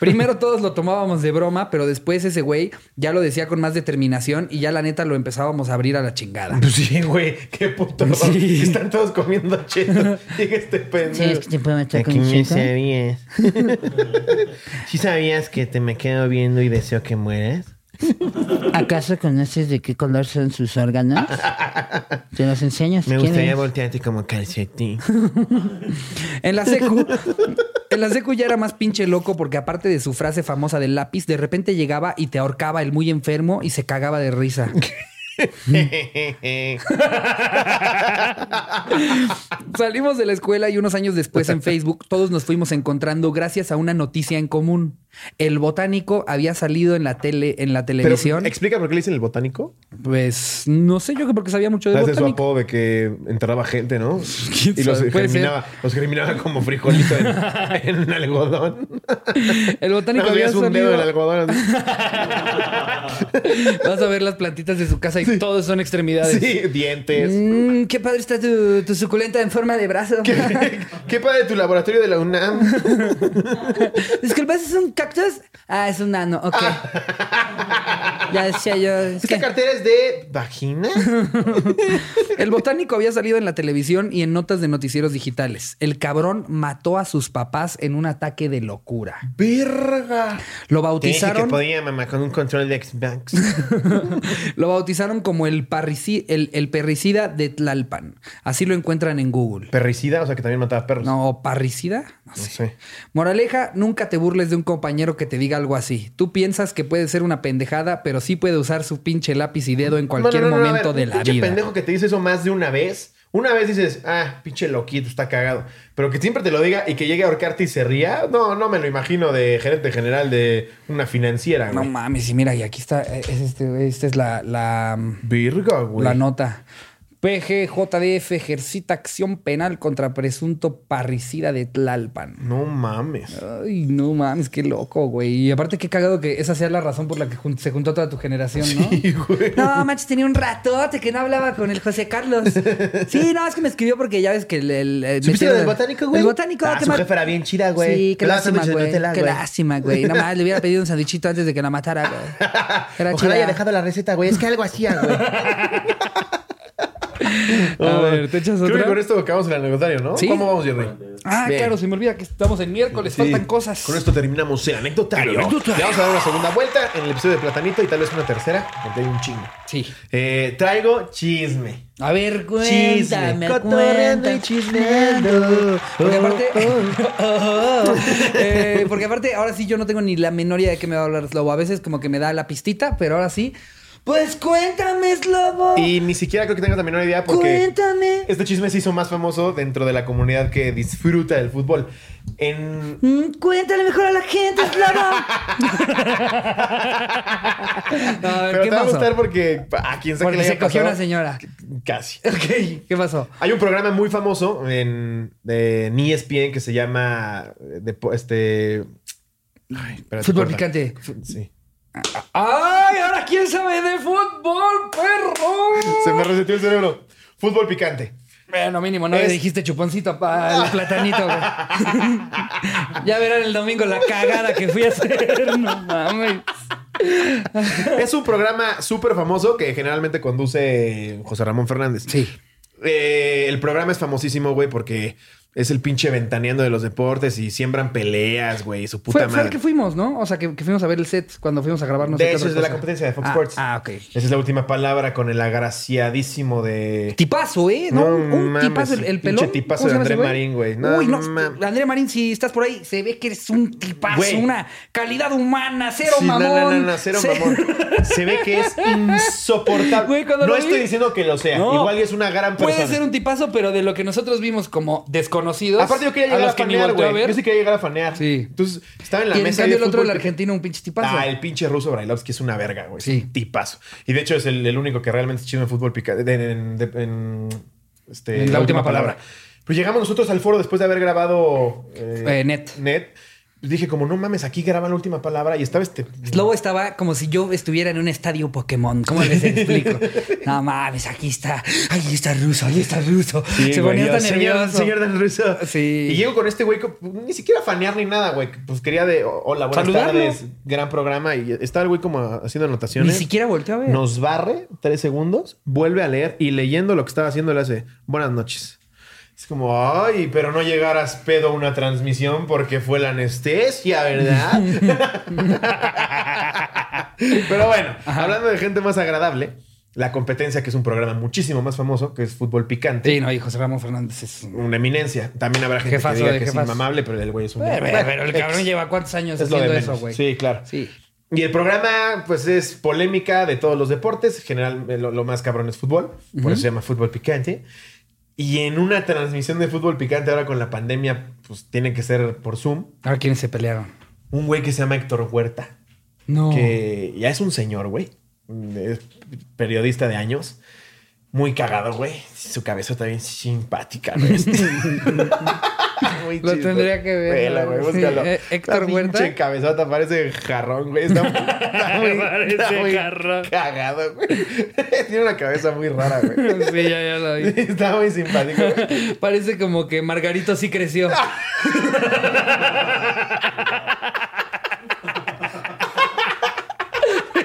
Primero todos lo tomábamos de broma, pero después ese güey ya lo decía con más determinación y ya la neta lo empezábamos a abrir a la chingada. Pues sí, güey. Qué puto. Sí. [LAUGHS] Están todos comiendo cheto. [LAUGHS] Llega este pendejo. Sí, es que te puedo matar con me cheto. sabías. [LAUGHS] ¿Sí sabías que te me quedo viendo y deseo que mueras? [LAUGHS] ¿Acaso conoces de qué color son sus órganos? [LAUGHS] Te los enseño si Me gustaría quieres. voltearte como calcetín. [LAUGHS] En la secu, en la secu ya era más pinche loco porque aparte de su frase famosa del lápiz, de repente llegaba y te ahorcaba el muy enfermo y se cagaba de risa. Salimos de la escuela y unos años después en Facebook todos nos fuimos encontrando gracias a una noticia en común. El botánico había salido en la tele, en la Pero, televisión. ¿explica por qué le dicen el botánico? pues no sé, yo creo que porque sabía mucho de Hace su apodo de que enterraba gente, ¿no? [LAUGHS] ¿Quién Y los germinaba, los germinaba como frijolito en, [LAUGHS] en algodón. El botánico [LAUGHS] había veías un dedo en el salido. algodón. Vas a ver las plantitas de su casa y todos son extremidades. Sí, dientes. Mm, qué padre está tu, tu suculenta en forma de brazo. ¿Qué padre tu laboratorio de la UNAM? Disculpa, ¿es un cactus? Ah, es un nano, ok. ya decía yo. Es ¿Esta que, cartera es de vagina? [LAUGHS] El botánico había salido en la televisión y en notas de noticieros digitales. El cabrón mató a sus papás en un ataque de locura. ¡Verga! Lo Te dije que bautizaron, podía, mamá, con un control de Xbox. [LAUGHS] lo bautizaron como el, parrici- el, el perricida de Tlalpan. Así lo encuentran en Google. Perricida, o sea que también mataba perros. No, parricida. No sé. Moraleja, nunca te burles de un compañero que te diga algo así. Tú piensas que puede ser una pendejada, pero sí puede usar su pinche lápiz y dedo en cualquier No, no, no, no, a momento ver, de la pinche vida. pendejo que te dice eso más de una vez. Una vez dices, ah, pinche loquito, está cagado. Pero que siempre te lo diga y que llegue a ahorcarte y se ría. No, no me lo imagino de gerente general de una financiera, No mames, y mira, y aquí está, es este, esta es la, la, Virga, güey. la nota. PGJDF ejercita acción penal contra presunto parricida de Tlalpan. No mames. Ay, no mames, qué loco, güey. Y aparte, qué cagado que esa sea la razón por la que jun- se juntó toda tu generación, ¿no? Sí, güey. No, manches, tenía un ratote que no hablaba con el José Carlos. Sí, no, es que me escribió porque ya ves que el... el, el ¿Supiste metieron- lo del botánico, güey? El botánico, Ah, qué su mal- jefa era bien chida, güey. Sí, qué lástima, güey. Nutella, Qué güey. lástima, güey. Nada más le hubiera pedido un sandwichito antes de que la matara, güey. Era [LAUGHS] Ojalá chida. haya dejado la receta, güey. Es que algo hacía, güey. [LAUGHS] A ver, ¿te echas Creo que otra? con esto acabamos el anecdotario, ¿no? Sí. ¿Cómo vamos, Jerry? Ah, Bien. claro, se me olvida que estamos en miércoles, Sí. faltan cosas. Con esto terminamos el anecdotario. Anecdotario. Le vamos a dar una segunda vuelta en el episodio de Platanito y tal vez una tercera, porque hay un chingo. Sí. Eh, traigo chisme. A ver, Chisme, cuéntame, cotorreando y cuéntame. chismeando. Porque aparte, [LAUGHS] Eh, porque aparte, ahora sí yo no tengo ni la menor idea de qué me va a hablar Slobo. A veces como que me da la pistita, pero ahora sí. Pues cuéntame, Slobo. Y ni siquiera creo que tengas la menor idea porque Cuéntame. este chisme se hizo más famoso dentro de la comunidad que disfruta del fútbol. En Mm, Cuéntale mejor a la gente, Slobo. [LAUGHS] a ver, Pero ¿qué te va a gustar porque a quien que Porque le se cogió pasado, una señora. Casi. Ok, ¿qué pasó? Hay un programa muy famoso en, en ESPN que se llama eh, de, este ay, espérate, Fútbol corta. picante. Sí. ¡Ay! Quién sabe de fútbol, perro. Se me reseteó el cerebro. Fútbol picante. Bueno, mínimo, no le dijiste chuponcito para el platanito, güey. [LAUGHS] ya verán el domingo la cagada que fui a hacer. No mames. Es un programa súper famoso que generalmente conduce José Ramón Fernández. Sí. Eh, el programa es famosísimo, güey, porque es el pinche ventaneando de los deportes y siembran peleas, güey, su puta Fue, fue madre. el que fuimos, ¿no? O sea, que, que fuimos a ver el set cuando fuimos a grabar no sé de otra es de la competencia de Fox Ah, Sports. Ah, ok. Esa es la última palabra con el agraciadísimo de. Tipazo, ¿eh? No, No un mames, tipazo, el, el pinche pelón. tipazo ¿Cómo se de André? Marín, güey. No Uy, no, mames. André Marín, si estás por ahí, se ve que eres un tipazo, Güey. una calidad humana, cero Sí, mamón. No, no, no, cero mamón. Se ve que es [LAUGHS] insoportable. Güey, no vi- estoy diciendo que lo sea. Igual es una gran persona. Puede ser un tipazo, pero de lo que nosotros vimos como desconocidos. Aparte, yo quería llegar a, los fanear, güey. Yo sí quería llegar a fanear. Sí. Entonces, estaba en la y en mesa. cambio de el otro, el argentino, un pinche tipazo. Ah, el pinche ruso Brailovsky es una verga, güey. Sí. Es un tipazo. Y de hecho es el, el único que realmente es chido en fútbol. En, en- en, este, En la última palabra. Pues llegamos nosotros al foro después de haber grabado eh, Eh, Net. Net. Dije, como no mames, aquí graban la última palabra y estaba este. Slobo estaba como si yo estuviera en un estadio Pokémon. ¿Cómo les explico? [LAUGHS] no mames, aquí está. Ahí está ruso, ahí está ruso. Sí, Se güey, ponía yo, tan señor, nervioso. señor del ruso. Sí. Y llego con este güey que pues, ni siquiera fanear ni nada, güey. Pues quería de hola, buenas Saludarlo. tardes, gran programa. Y estaba el güey como haciendo Ni anotaciones. siquiera volteó a ver. Nos barre tres segundos, vuelve a leer y leyendo lo que estaba haciendo le hace buenas noches. Es como, ay, pero no llegaras pedo a una transmisión porque fue la anestesia, ¿verdad? [LAUGHS] pero bueno, hablando de gente más agradable, la competencia, que es un programa muchísimo más famoso, que es Fútbol Picante. Sí, no, y José Ramón Fernández es un... Una eminencia. También habrá gente Jefazo que diga que es jefazo. inmamable, pero el güey es un... Pero, Bueno, pero el cabrón lleva cuántos años Es haciendo eso, güey. Sí, claro. Sí. Y el programa, pues, es polémica de todos los deportes. En general, eh, lo, lo más cabrón es fútbol. Por eso se llama fútbol picante. Y en una transmisión de fútbol picante ahora con la pandemia, pues tiene que ser por Zoom. Ahora quiénes se pelearon. Un güey que se llama Héctor Huerta, No. que ya es un señor, güey. Es periodista de años. Muy cagado, güey. Su cabeza está bien simpática, güey. [LAUGHS] Muy Lo tendría que ver, Vela, güey, búscalo. Sí, eh, Héctor Huerta. pinche cabezota parece jarrón, güey. Está, [LAUGHS] está muy, Parece está muy jarrón. cagado, güey. [LAUGHS] Tiene una cabeza muy rara, güey. [LAUGHS] Sí, ya, ya lo vi. Está muy simpático, güey. Parece como que Margarito sí creció.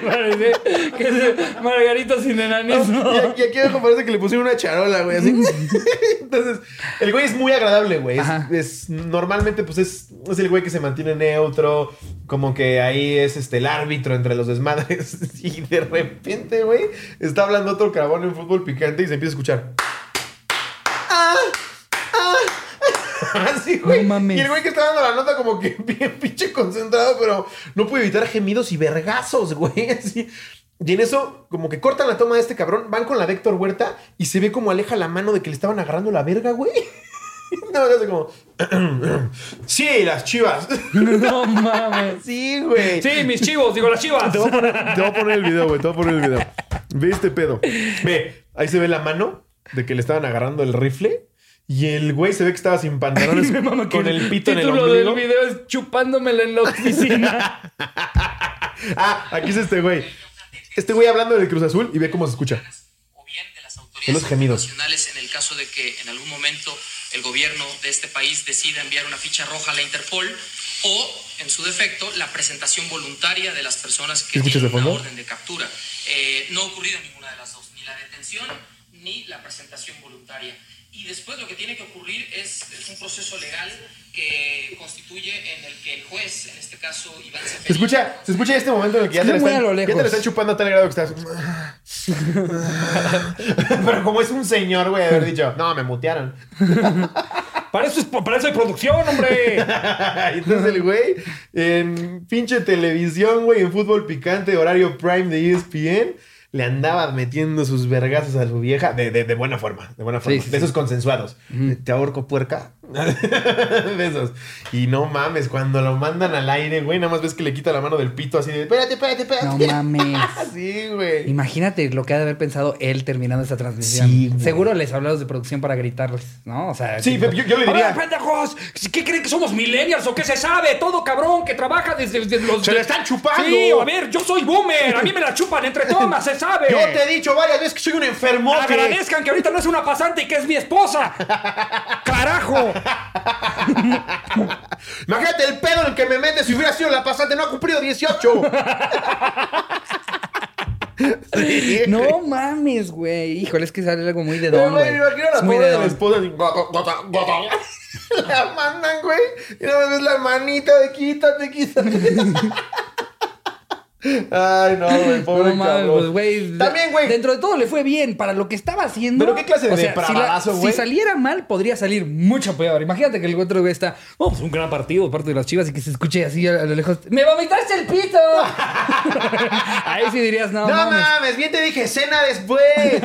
Parece que es Margarito sin enanismo. Y aquí, y aquí abajo parece que le pusieron una charola, güey, así. [LAUGHS] Entonces, el güey es muy agradable, güey. Es, normalmente, pues, es, es el güey que se mantiene neutro. Como que ahí es este el árbitro entre los desmadres. [LAUGHS] Y de repente, güey, está hablando otro cabrón en fútbol picante y se empieza a escuchar. ¡Ah! [LAUGHS] Así, güey. No mames. Y el güey que está dando la nota como que [LAUGHS] bien pinche concentrado, pero no puede evitar gemidos y vergazos, güey. [LAUGHS] Así. Y en eso, como que cortan la toma de este cabrón, van con la de Héctor Huerta y se ve como aleja la mano de que le estaban agarrando la verga, güey. No, hace como. [CLEARS THROAT] sí, las chivas. No mames. sí, güey. Sí, mis chivos, digo las chivas. Te voy, a poner, te voy a poner el video, güey. Te voy a poner el video. Ve este pedo. Ve, ahí se ve la mano. de que le estaban agarrando el rifle. Y el güey se ve que estaba sin pantalones [LAUGHS] con el pito en el título ombligo. del video es chupándomela en la oficina. [LAUGHS] Ah, aquí es este güey. Este güey hablando del Cruz Azul y ve cómo se escucha. o bien de las autoridades los gemidos. internacionales en el caso de que en algún momento el gobierno de este país decida enviar una ficha roja a la Interpol o, en su defecto, la presentación voluntaria de las personas que ¿Escuchas de tienen una orden de captura. Eh, no ha ocurrido ninguna de las dos, ni la detención ni la presentación voluntaria. Y después lo que tiene que ocurrir es, es un proceso legal que constituye en el que el juez, en este caso Iván Se escucha, se escucha este momento en el que ya te, le están, lo ya te lejos. le están chupando a tal grado que estás. [LAUGHS] Pero como es un señor, güey, haber dicho, no, me mutearon. [LAUGHS] para, eso es, para eso hay producción, hombre. [LAUGHS] Entonces el güey, en pinche televisión, güey, en fútbol picante, horario prime de ESPN, le andaba metiendo sus vergazos a su vieja de, de- de buena forma, de buena forma. Sí, sí, de sí. esos consensuados. Te ahorco puerca. [LAUGHS] de esos. Y no mames, cuando lo mandan al aire, güey, nada más ves que le quita la mano del pito así de, espérate, espérate, espérate. No mames. [LAUGHS] Así, güey. Imagínate lo que ha de haber pensado él terminando esta transmisión. Sí, güey. Seguro les hablamos de producción para gritarles, ¿no? O sea, Sí, tipo, yo- yo le "A diría- pendejos! ¿Qué creen que somos millennials o qué se sabe? Todo cabrón que trabaja desde, desde los. ¡Se la están chupando! Sí, a ver, yo soy boomer. A mí me la chupan entre tomas, [LAUGHS] sabe. Yo te he dicho varias veces que soy un enfermote. Agradezcan que ahorita no es una pasante y que es mi esposa. ¡Carajo! Imagínate el pedo en el que me metes si hubiera sido la pasante, no ha cumplido 18. Sí, No mames, güey. Híjole, es que sale algo muy de don, güey, Es muy de la esposa así, gota, gota, gota. [LAUGHS] La mandan, güey. Y más ves la manita de quítate, quítate. Ay, no, güey, [LAUGHS] pobre No mames, pues, güey. También, güey. Dentro de todo le fue bien para lo que estaba haciendo. ¿Pero qué clase de sea, si, güey? si saliera mal, podría salir mucho peor. Imagínate que el otro güey está. Oh, pues un gran partido de parte de las chivas y que se escuche así a, a lo lejos. ¡Me vomitaste el pito! [LAUGHS] Ahí sí dirías, no, No mames. mames, bien te dije, cena después. [LAUGHS]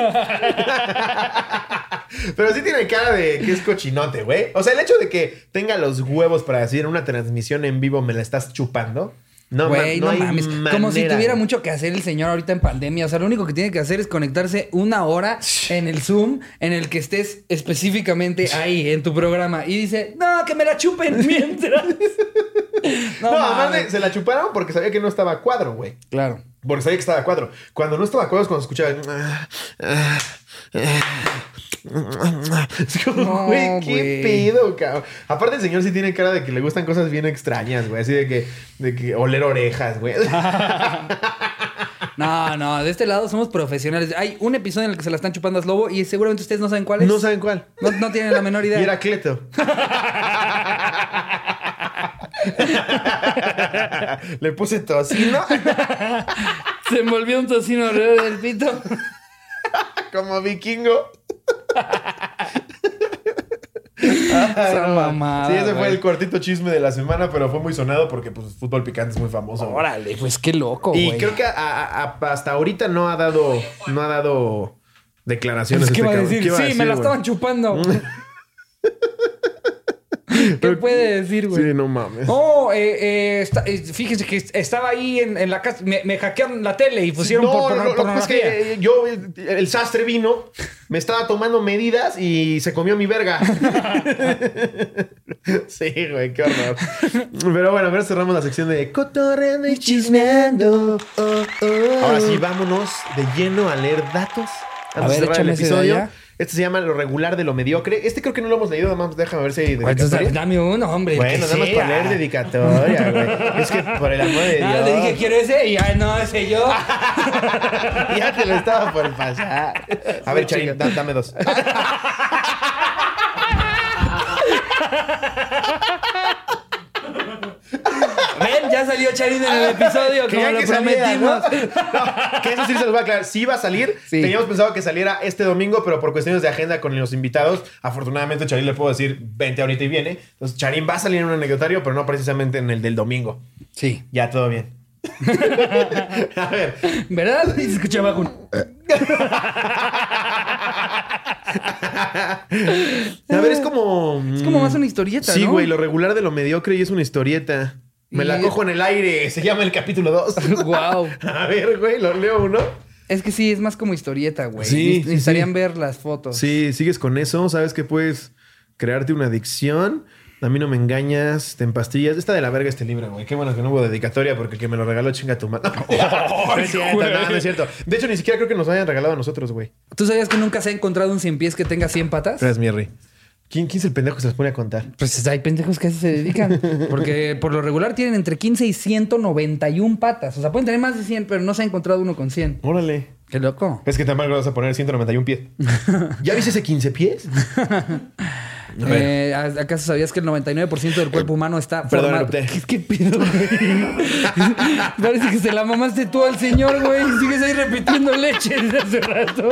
Pero sí tiene cara de que es cochinote, güey. O sea, el hecho de que tenga los huevos para decir en una transmisión en vivo me la estás chupando. No, Güey, ma- no, hay mames. Como si tuviera güey. mucho que hacer el señor ahorita en pandemia. O sea, lo único que tiene que hacer es conectarse una hora en el Zoom en el que estés específicamente ahí en tu programa. Y dice, no, que me la chupen [LAUGHS] mientras. No, además de- se la chuparon porque sabía que no estaba a cuadro, güey. Claro. Porque sabía que estaba a cuadro. Cuando no estaba a cuadro es cuando escuchaba. Es como, No, güey, qué pedo, cabrón. Aparte, el señor sí tiene cara de que le gustan cosas bien extrañas, güey. Así de que, de que oler orejas, güey. [LAUGHS] No, no, de este lado somos profesionales. Hay un episodio en el que se la están chupando a Slobo y seguramente ustedes no saben cuál es. No saben cuál. No, no tienen la menor idea. Y era Cleto. [LAUGHS] Le puse tocino Se envolvió un tocino alrededor del pito. [LAUGHS] como vikingo. Esa mamada, Sí, ese fue el cortito chisme de la semana, pero fue muy sonado porque pues fútbol picante es muy famoso. güey. Órale, pues qué loco, Y güey. creo que a- a- a- hasta ahorita no ha dado, no ha dado declaraciones. Pues, ¿Qué este va a decir? ¿Qué va a sí, decir, me la estaban chupando. [LAUGHS] [LAUGHS] ¿Qué puede decir, güey? Sí, no mames. Oh, eh, eh, está- eh, fíjese que estaba ahí en, en la casa, me, me hackearon la tele y pusieron no, por, por- no, lo que pasa es que eh, yo, el, sastre vino, me estaba tomando medidas y se comió mi verga. [LAUGHS] sí, güey, qué horror. Pero bueno, ahora cerramos la sección de cotorreando y chismeando. Oh, oh. Ahora sí, vámonos de lleno a leer datos. A Antes de ver, cerrar el de episodio. Este se llama Lo regular de lo mediocre. Este creo que no lo hemos leído, nada más déjame ver si hay Pues, dedicatoria. dame uno, hombre. Bueno, nada más para leer dedicatoria, güey. Es que por el amor de [LAUGHS] Dios. Ah, le dije, quiero ese y ay, no, ese yo. [LAUGHS] ya te lo estaba por pasar. A ver, Charín, da- dame dos. [LAUGHS] Ya salió Charín en el episodio, como lo que saliera, prometimos. [LAUGHS] ¿no? que eso sí se los voy a aclarar. Sí iba a salir. Sí. Teníamos pensado que saliera este domingo, pero por cuestiones de agenda con los invitados, afortunadamente Charín le puedo decir, vente ahorita y viene. Entonces Charín va a salir en un anecdotario, pero no precisamente en el del domingo. Sí. Ya, todo bien. [LAUGHS] a ver. ¿Verdad? [LAUGHS] Y se escuchaba un... A ver, es como... Es como más una historieta, Sí, ¿no? güey, lo regular de lo mediocre y es una historieta. Me Y- la cojo en el aire, se llama el capítulo 2. [LAUGHS] Guau. A ver, güey, lo leo uno. Es que sí, es más como historieta, güey. Sí, Neces- sí, Necesitarían sí. ver las fotos. Sí, sigues con eso, sabes que puedes crearte una adicción. A mí no me engañas, te empastillas. Está de la verga este libro, güey. Qué bueno que no hubo dedicatoria porque el que me lo regaló chinga tu madre. [LAUGHS] no, es cierto, no, no es cierto. De hecho, ni siquiera creo que nos hayan regalado a nosotros, güey. ¿Tú sabías que nunca se ha encontrado un cien pies que tenga 100 patas? Gracias, Mierri. ¿Quién, ¿Quién es el pendejo que se las pone a contar? Pues hay pendejos que se dedican. Porque por lo regular tienen entre 15 y 191 patas. O sea, pueden tener más de 100, pero no se ha encontrado uno con 100. Órale. Qué loco. Es que también le vas a poner 191 pies. [LAUGHS] ¿Ya viste ese 15 pies? [LAUGHS] Eh, ¿Acaso sabías que el 99% del cuerpo humano está Perdón, formado? ¿Qué, qué pedo, güey? [LAUGHS] Parece que se la mamaste tú al señor, güey. Sigues ahí repitiendo leche desde hace rato.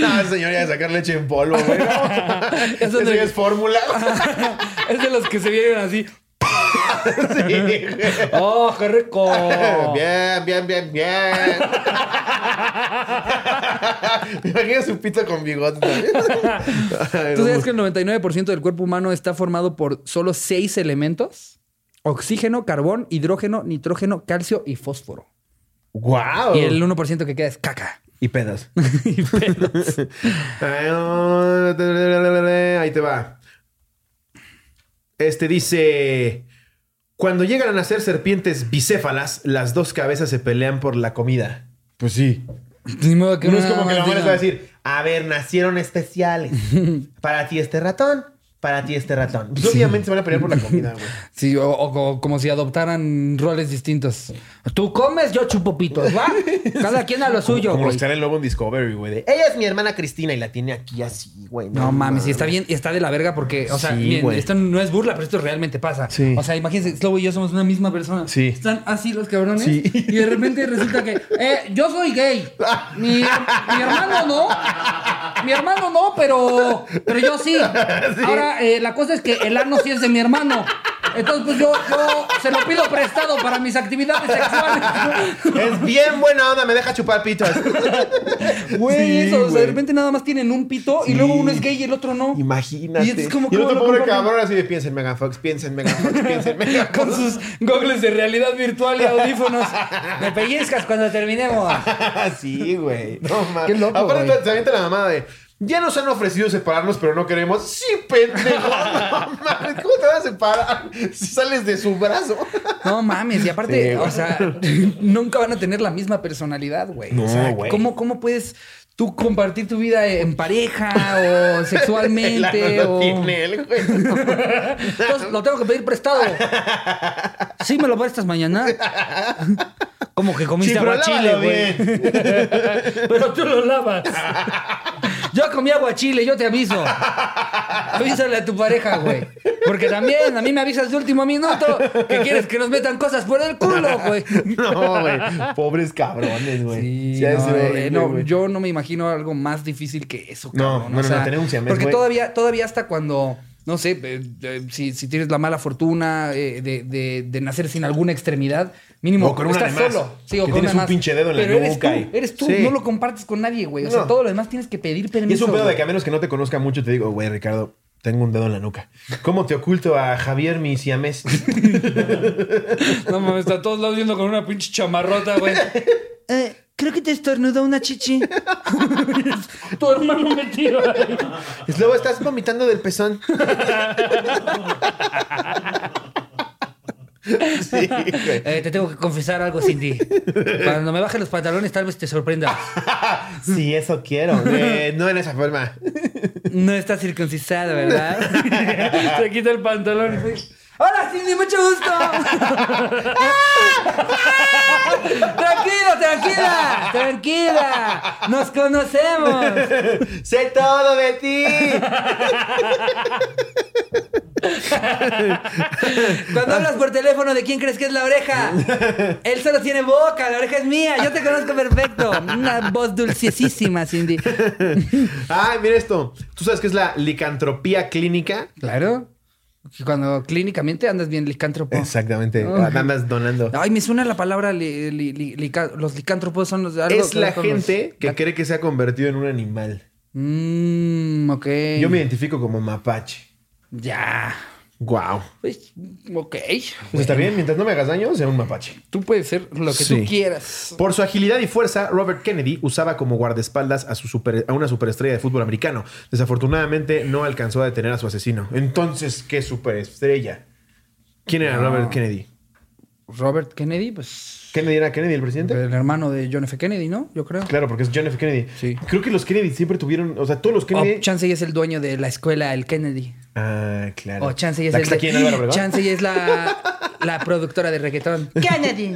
No, señor, ya de sacar leche en polvo, güey. No. [LAUGHS] Eso Eso de- ya es fórmula. [LAUGHS] es de los que se vieron así. [LAUGHS] Sí. ¡Oh, qué rico! Bien, bien, bien, bien. Me imagino su pito con bigote también. ¿Tú sabes que el 99% del cuerpo humano está formado por solo seis elementos? Oxígeno, carbón, hidrógeno, nitrógeno, calcio y fósforo. ¡Guau! Y el 1% que queda es caca. Y pedas. [LAUGHS] Y pedos. Ahí te va. Este dice: Cuando llegan a nacer serpientes bicéfalas, las dos cabezas se pelean por la comida. Pues sí. Ni modo que No es como que la mamá les va a decir: A ver, nacieron especiales. [LAUGHS] Para ti este ratón, para ti este ratón. Pues obviamente se van a pelear por la comida, güey. [LAUGHS] Sí, o, como si adoptaran roles distintos. Tú comes, yo chupo pitos, ¿va? Cada quien a lo suyo, Como que salen luego en Discovery, güey. Ella es mi hermana Cristina y la tiene aquí así, güey. No mames, y está bien, y está de la verga porque, o sea, Sí, miren, güey. esto no es burla, pero esto realmente pasa. Sí. O sea, imagínense, Slobo y yo somos una misma persona. Sí. Están así los cabrones. Sí. Y de repente resulta que, eh, yo soy gay. Mi, mi hermano no. Mi hermano no, pero, pero yo sí. [LAUGHS] Ahora, eh, la cosa es que el ano sí es de mi hermano. Entonces, pues yo, yo se lo pido prestado para mis actividades sexuales. Es bien buena onda, me deja chupar pitos. Güey, Sí, eso, o sea, de repente nada más tienen un pito y luego uno es gay y el otro no. Imagínate. Y es como y el cabrón así de piensa en Megan Fox, piensa en Megan Fox, piensa en Megan Fox. Con sus gogles de realidad virtual y audífonos. Me pellizcas cuando terminemos. [LAUGHS] sí, güey. No mames. Qué loco, Aparte se avienta la mamada de ya nos han ofrecido separarnos, pero no queremos. Sí, pendejo. No mames, [LAUGHS] [LAUGHS] ¿cómo te vas a separar si sales de su brazo? [LAUGHS] No mames, y aparte, Sí, o sea, nunca van a tener la misma personalidad, güey. No, o sea, güey. ¿cómo, ¿cómo puedes tú compartir tu vida en pareja o sexualmente? El ano o... tiene él, güey. Entonces, lo tengo que pedir prestado. ¿Sí me lo prestas mañana? Como que comiste Sí, aguachile, güey. Pero tú lo lavas. Yo comí aguachile, yo te aviso. Avísale a tu pareja, güey. Porque también a mí me avisas de último minuto que quieres que nos metan cosas por el culo, güey. [LAUGHS] No, güey. Pobres cabrones, güey. Sí, Sí, no, eh, horrible, no, yo no me imagino algo más difícil que eso, cabrón. no, O no, sea, no, tener un siamés, Porque todavía, todavía hasta cuando, no sé, eh, eh, si, si tienes la mala fortuna eh, de, de- de nacer sin alguna extremidad, mínimo O con una estás solo. Sí, Que o con tienes una un más. pinche dedo en la Pero eres nuca tú, y- eres tú, Sí. no lo compartes con nadie, güey. O sea, No. todo lo demás tienes que pedir permiso. Y es un pedo de que a menos que no te conozca mucho, te digo, güey, Ricardo, tengo un dedo en la nuca. ¿Cómo te oculto a Javier, mi siamés? [LAUGHS] No mames, está a todos lados viendo con una pinche chamarrota, güey. Creo que te estornudó una chichi. [LAUGHS] tu hermano metido ahí. Luego estás vomitando del pezón. [LAUGHS] sí, güey. Eh, te tengo que confesar algo, Cindy. Cuando me baje los pantalones, tal vez te sorprenda. [LAUGHS] Sí, eso quiero. Eh, no en esa forma. No está circuncisado, ¿verdad? Se quita el pantalón y dice, ¡Hola, Cindy! ¡Mucho gusto! [LAUGHS] ¡Tranquila, tranquila! ¡Tranquila! ¡Nos conocemos! sé todo de ti. Cuando hablas por teléfono, ¿de quién crees que es la oreja? Él solo tiene boca, la oreja es mía. Yo te conozco perfecto. Una voz dulcesísima, Cindy. Ay, mira esto. ¿Tú sabes qué es la licantropía clínica? Claro. Cuando clínicamente andas bien licántropo. Exactamente. Andas donando. Ay, me suena la palabra li- li- li- lica- los licántropos son los algo es la los- gente que la- cree que se ha convertido en un animal. Mm, ok. Yo me identifico como mapache. Ya. Wow. Pues, ok. Pues está bien, mientras no me hagas daño, sea un mapache. Tú puedes ser lo que Sí. tú quieras. Por su agilidad y fuerza, Robert Kennedy usaba como guardaespaldas a, su super- a una superestrella de fútbol americano. Desafortunadamente, no alcanzó a detener a su asesino. Entonces, ¿qué superestrella? ¿Quién era No. Robert Kennedy? Robert Kennedy, pues. ¿Kennedy era Kennedy el presidente? El hermano de John F. Kennedy, ¿no? Yo creo. Claro, porque es John F. Kennedy. Sí. Creo que los Kennedy siempre tuvieron, o sea, todos los Kennedy. O Chansey es el dueño de la escuela, el Kennedy. Ah, claro. O Chansey es la el que está de- aquí en Álvaro Obregón. Chansey es la, [LAUGHS] la productora de reggaetón. Kennedy.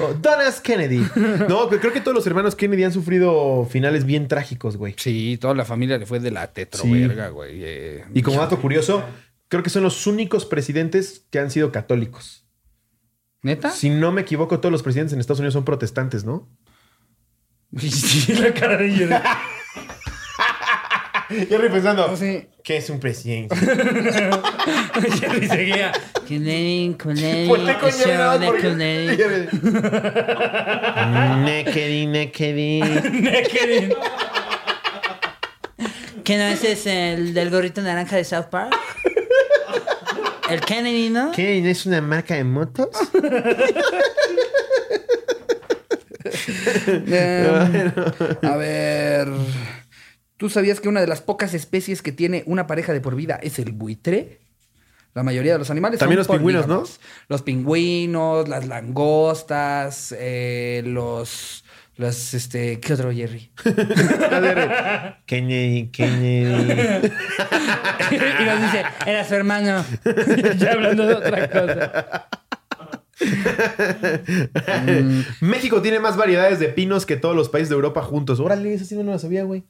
Oh, Donna S. Kennedy. No, pero creo que todos los hermanos Kennedy han sufrido finales bien trágicos, güey. Sí, toda la familia le fue de la tetroverga, güey. Eh, Y como dato curioso, creo que son los únicos presidentes que han sido católicos. ¿Neta? Si no me equivoco, todos los presidentes en Estados Unidos son protestantes, ¿no? [LAUGHS] Sí, la cara de Jerry. [LAUGHS] Jerry pensando, Sí. ¿qué es un presidente? [LAUGHS] Jerry seguía. Kennedy, Kennedy, Volteé con Jerry Nekedi, nekedi. Kennedy. ¿Que no ese es el del gorrito naranja de South Park? El Kennedy, ¿no? ¿Qué? ¿No es una marca de motos? [LAUGHS] Eh, a ver. ¿Tú sabías que una de las pocas especies que tiene una pareja de por vida es el buitre? La mayoría de los animales También son los pingüinos, ¿no? Los pingüinos, las langostas, eh, los... Los, este... ¿Qué otro, Jerry? [LAUGHS] Kennedy, Kennedy. [LAUGHS] y nos dice, era su hermano. [LAUGHS] ya hablando de otra cosa. México tiene más variedades de pinos que todos los países de Europa juntos. Órale, esa sí no la sabía, güey.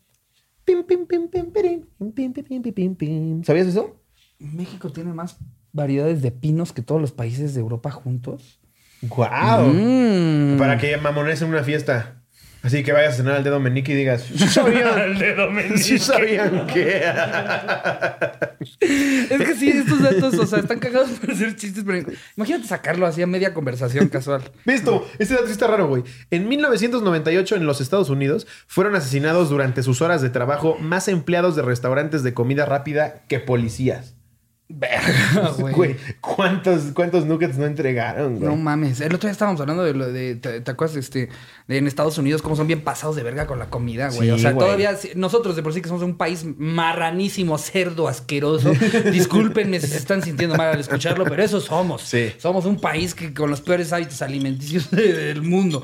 ¿Sabías eso? México tiene más variedades de pinos que todos los países de Europa juntos. ¡Guau! Mm. Para que mamones en una fiesta. Así que vayas a cenar al dedo meñique y digas, ¿sí sabían? [LAUGHS] ¿Sí sabían que? Es que sí, estos datos, o sea, están cagados por hacer chistes, pero imagínate sacarlo así a media conversación casual. Visto, este dato está raro, güey. En 1998 en los Estados Unidos fueron asesinados durante sus horas de trabajo más empleados de restaurantes de comida rápida que policías. Verga, [LAUGHS] Güey, güey. ¿cuántos, ¿cuántos nuggets no entregaron, güey? No mames. El otro día estábamos hablando de lo de. ¿Te, te acuerdas este, de en Estados Unidos cómo son bien pasados de verga con la comida, güey? Sí, o sea, güey. todavía nosotros de por sí que somos un país marranísimo, cerdo, asqueroso. [LAUGHS] Discúlpenme si se están sintiendo mal al escucharlo, pero eso somos. Sí. Somos un país que con los peores hábitos alimenticios [LAUGHS] de- del mundo.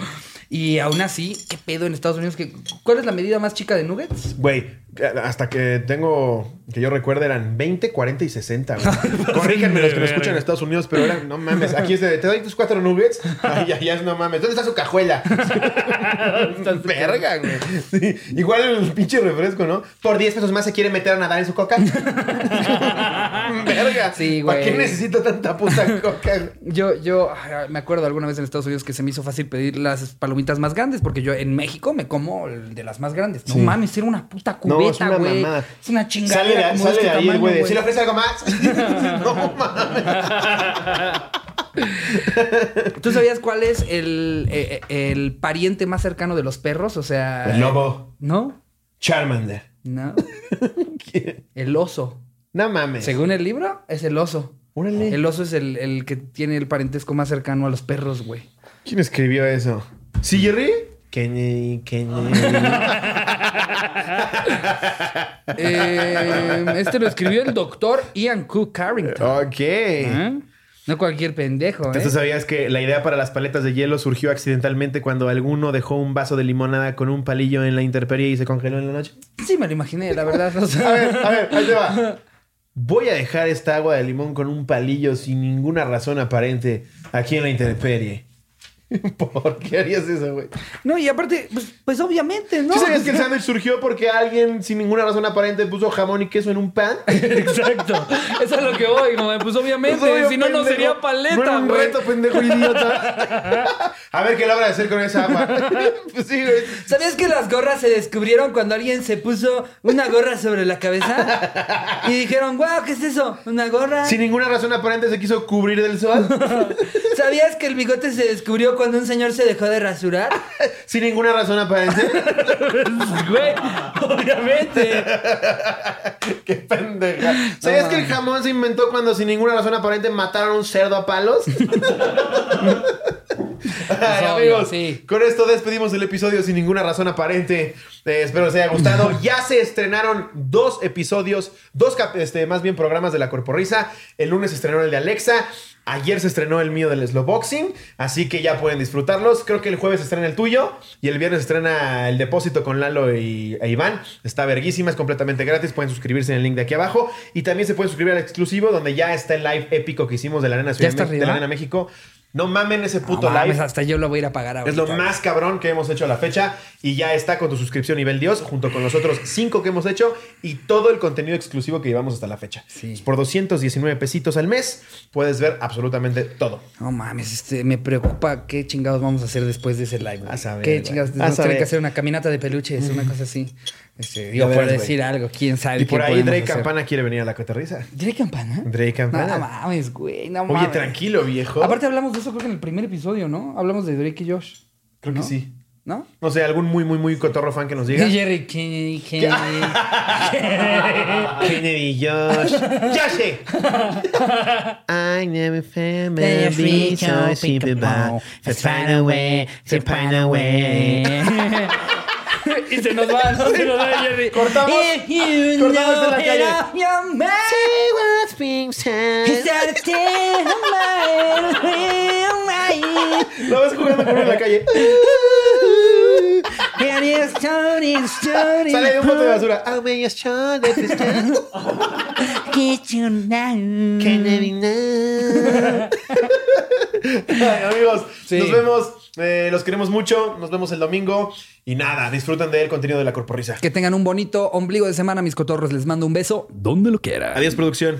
Y aún así, ¿qué pedo en Estados Unidos? ¿Qué- ¿Cuál es la medida más chica de nuggets? Güey, hasta que tengo, que yo recuerde, eran 20, 40 y 60, güey. [LAUGHS] Corríjanme los que me escuchan en Estados Unidos, pero eran, no mames, aquí es de, te doy tus cuatro nuggets. Ay, ya, ya es, no mames. ¿Dónde está su cajuela? [LAUGHS] Verga, güey. Sí, Igual el pinche refresco, ¿no? Por 10 pesos más se quiere meter a nadar en su coca. [LAUGHS] Verga. Sí, ¿Para qué güey. necesito tanta puta [LAUGHS] coca? Yo, yo me acuerdo alguna vez en Estados Unidos que se me hizo fácil pedir las palomitas más grandes, porque yo en México me como el de las más grandes. No Sí. mames, era una puta No, es cubeta, güey. mamada. es una chingada. Sale de, como sale este de ahí tamaño, güey güey. ¿sí le ofrece algo más? [LAUGHS] no mames. ¿Tú sabías cuál es el, eh, eh, el pariente más cercano de los perros? O sea. El lobo. ¿No? Charmander. No. [LAUGHS] El oso. No mames. Según el libro, es el oso. Órale. El oso es el, el que tiene el parentesco más cercano a los perros, güey. ¿Quién escribió eso? ¿Sí, Jerry? Kennedy, Kennedy. [LAUGHS] Eh, este lo escribió el doctor Ian Cook Carrington. Ok. ¿Eh? No cualquier pendejo, ¿eh? ¿Tú sabías que la idea para las paletas de hielo surgió accidentalmente cuando alguno dejó un vaso de limonada con un palillo en la intemperie y se congeló en la noche? Sí, me lo imaginé, la verdad. o sea. A ver, a ver, ahí te va. [LAUGHS] Voy a dejar esta agua de limón con un palillo sin ninguna razón aparente aquí en la intemperie. [LAUGHS] ¿Por qué harías eso, güey? No, y aparte, pues, pues obviamente, ¿no? ¿Sí sabías que el sándwich surgió porque alguien sin ninguna razón aparente puso jamón y queso en un pan? [LAUGHS] Exacto. Eso es lo que voy, güey. Pues obviamente, Pues, obvio, si no, no sería paleta, era un güey. reto, pendejo idiota. [LAUGHS] A ver qué logra hacer con esa agua. pues sí, güey. ¿Sabías que las gorras se descubrieron cuando alguien se puso una gorra sobre la cabeza? Y dijeron, wow, ¿qué es eso? ¿Una gorra? Sin ninguna razón aparente se quiso cubrir del sol. ¿Sabías que el bigote se descubrió cuando un señor se dejó de rasurar? [LAUGHS] Sin ninguna razón aparente. [LAUGHS] Güey, obviamente. [LAUGHS] Qué pendeja. ¿Sabías que el jamón se inventó cuando sin ninguna razón aparente mataron a un cerdo a palos? Ay, obvio, amigos, sí. con esto despedimos el episodio sin ninguna razón aparente. Eh, espero les haya gustado. ya se estrenaron dos episodios, dos este, más bien programas de la Corporrisa. El lunes se estrenó el de Alexa. Ayer se estrenó el mío del Slow Boxing, así que ya pueden disfrutarlos. Creo que el jueves se estrena el tuyo y el viernes se estrena el depósito con Lalo y, e Iván. Está verguísima, es completamente gratis. Pueden suscribirse en el link de aquí abajo. Y también se pueden suscribir al exclusivo, donde ya está el live épico que hicimos de la Arena, Ciudad de la Arena México. No mamen ese puto No mames, live. hasta yo lo voy a ir a pagar ahora. Es lo más cabrón que hemos hecho a la fecha y ya está con tu suscripción nivel Dios junto con los otros cinco que hemos hecho y todo el contenido exclusivo que llevamos hasta la fecha. Sí. Por 219 pesitos al mes puedes ver absolutamente todo. No mames, este, me preocupa qué chingados vamos a hacer después de ese live. güey. A saber, ¿Qué chingados? Vamos a tener que hacer una caminata de peluches, una cosa así. Este, digo, Ya por decir algo, quién sabe Y por ahí Drake hacer. Campana quiere venir a la cotorriza. ¿Drake Campana? Drake Campana. No mames, güey, no Oye, mames. tranquilo, viejo. Aparte hablamos de eso creo que en el primer episodio, ¿no? Hablamos de Drake y Josh. Creo ¿no? que sí. ¿No? No sé, algún muy, muy, muy cotorro fan que nos diga. [LAUGHS] Jerry Kennedy, Kennedy. [LAUGHS] Kennedy Josh. ¡Josh! [LAUGHS] I never They my be so bad. Just find a way, to find a way. [LAUGHS] y se nos va, ¿no? Se nos va Jerry. Cortamos. If you Cortamos en la know calle. Lo ves jugando con en la calle. [LAUGHS] Sale de un bote de basura. Oh, may your shoulder be still. Get you now. Can I be now? Ay, amigos, Sí. nos vemos. Eh, los queremos mucho. Nos vemos el domingo. Y nada, disfruten del contenido de la corporrisa. Que tengan un bonito ombligo de semana, mis cotorros. Les mando un beso donde lo quiera. Adiós, producción.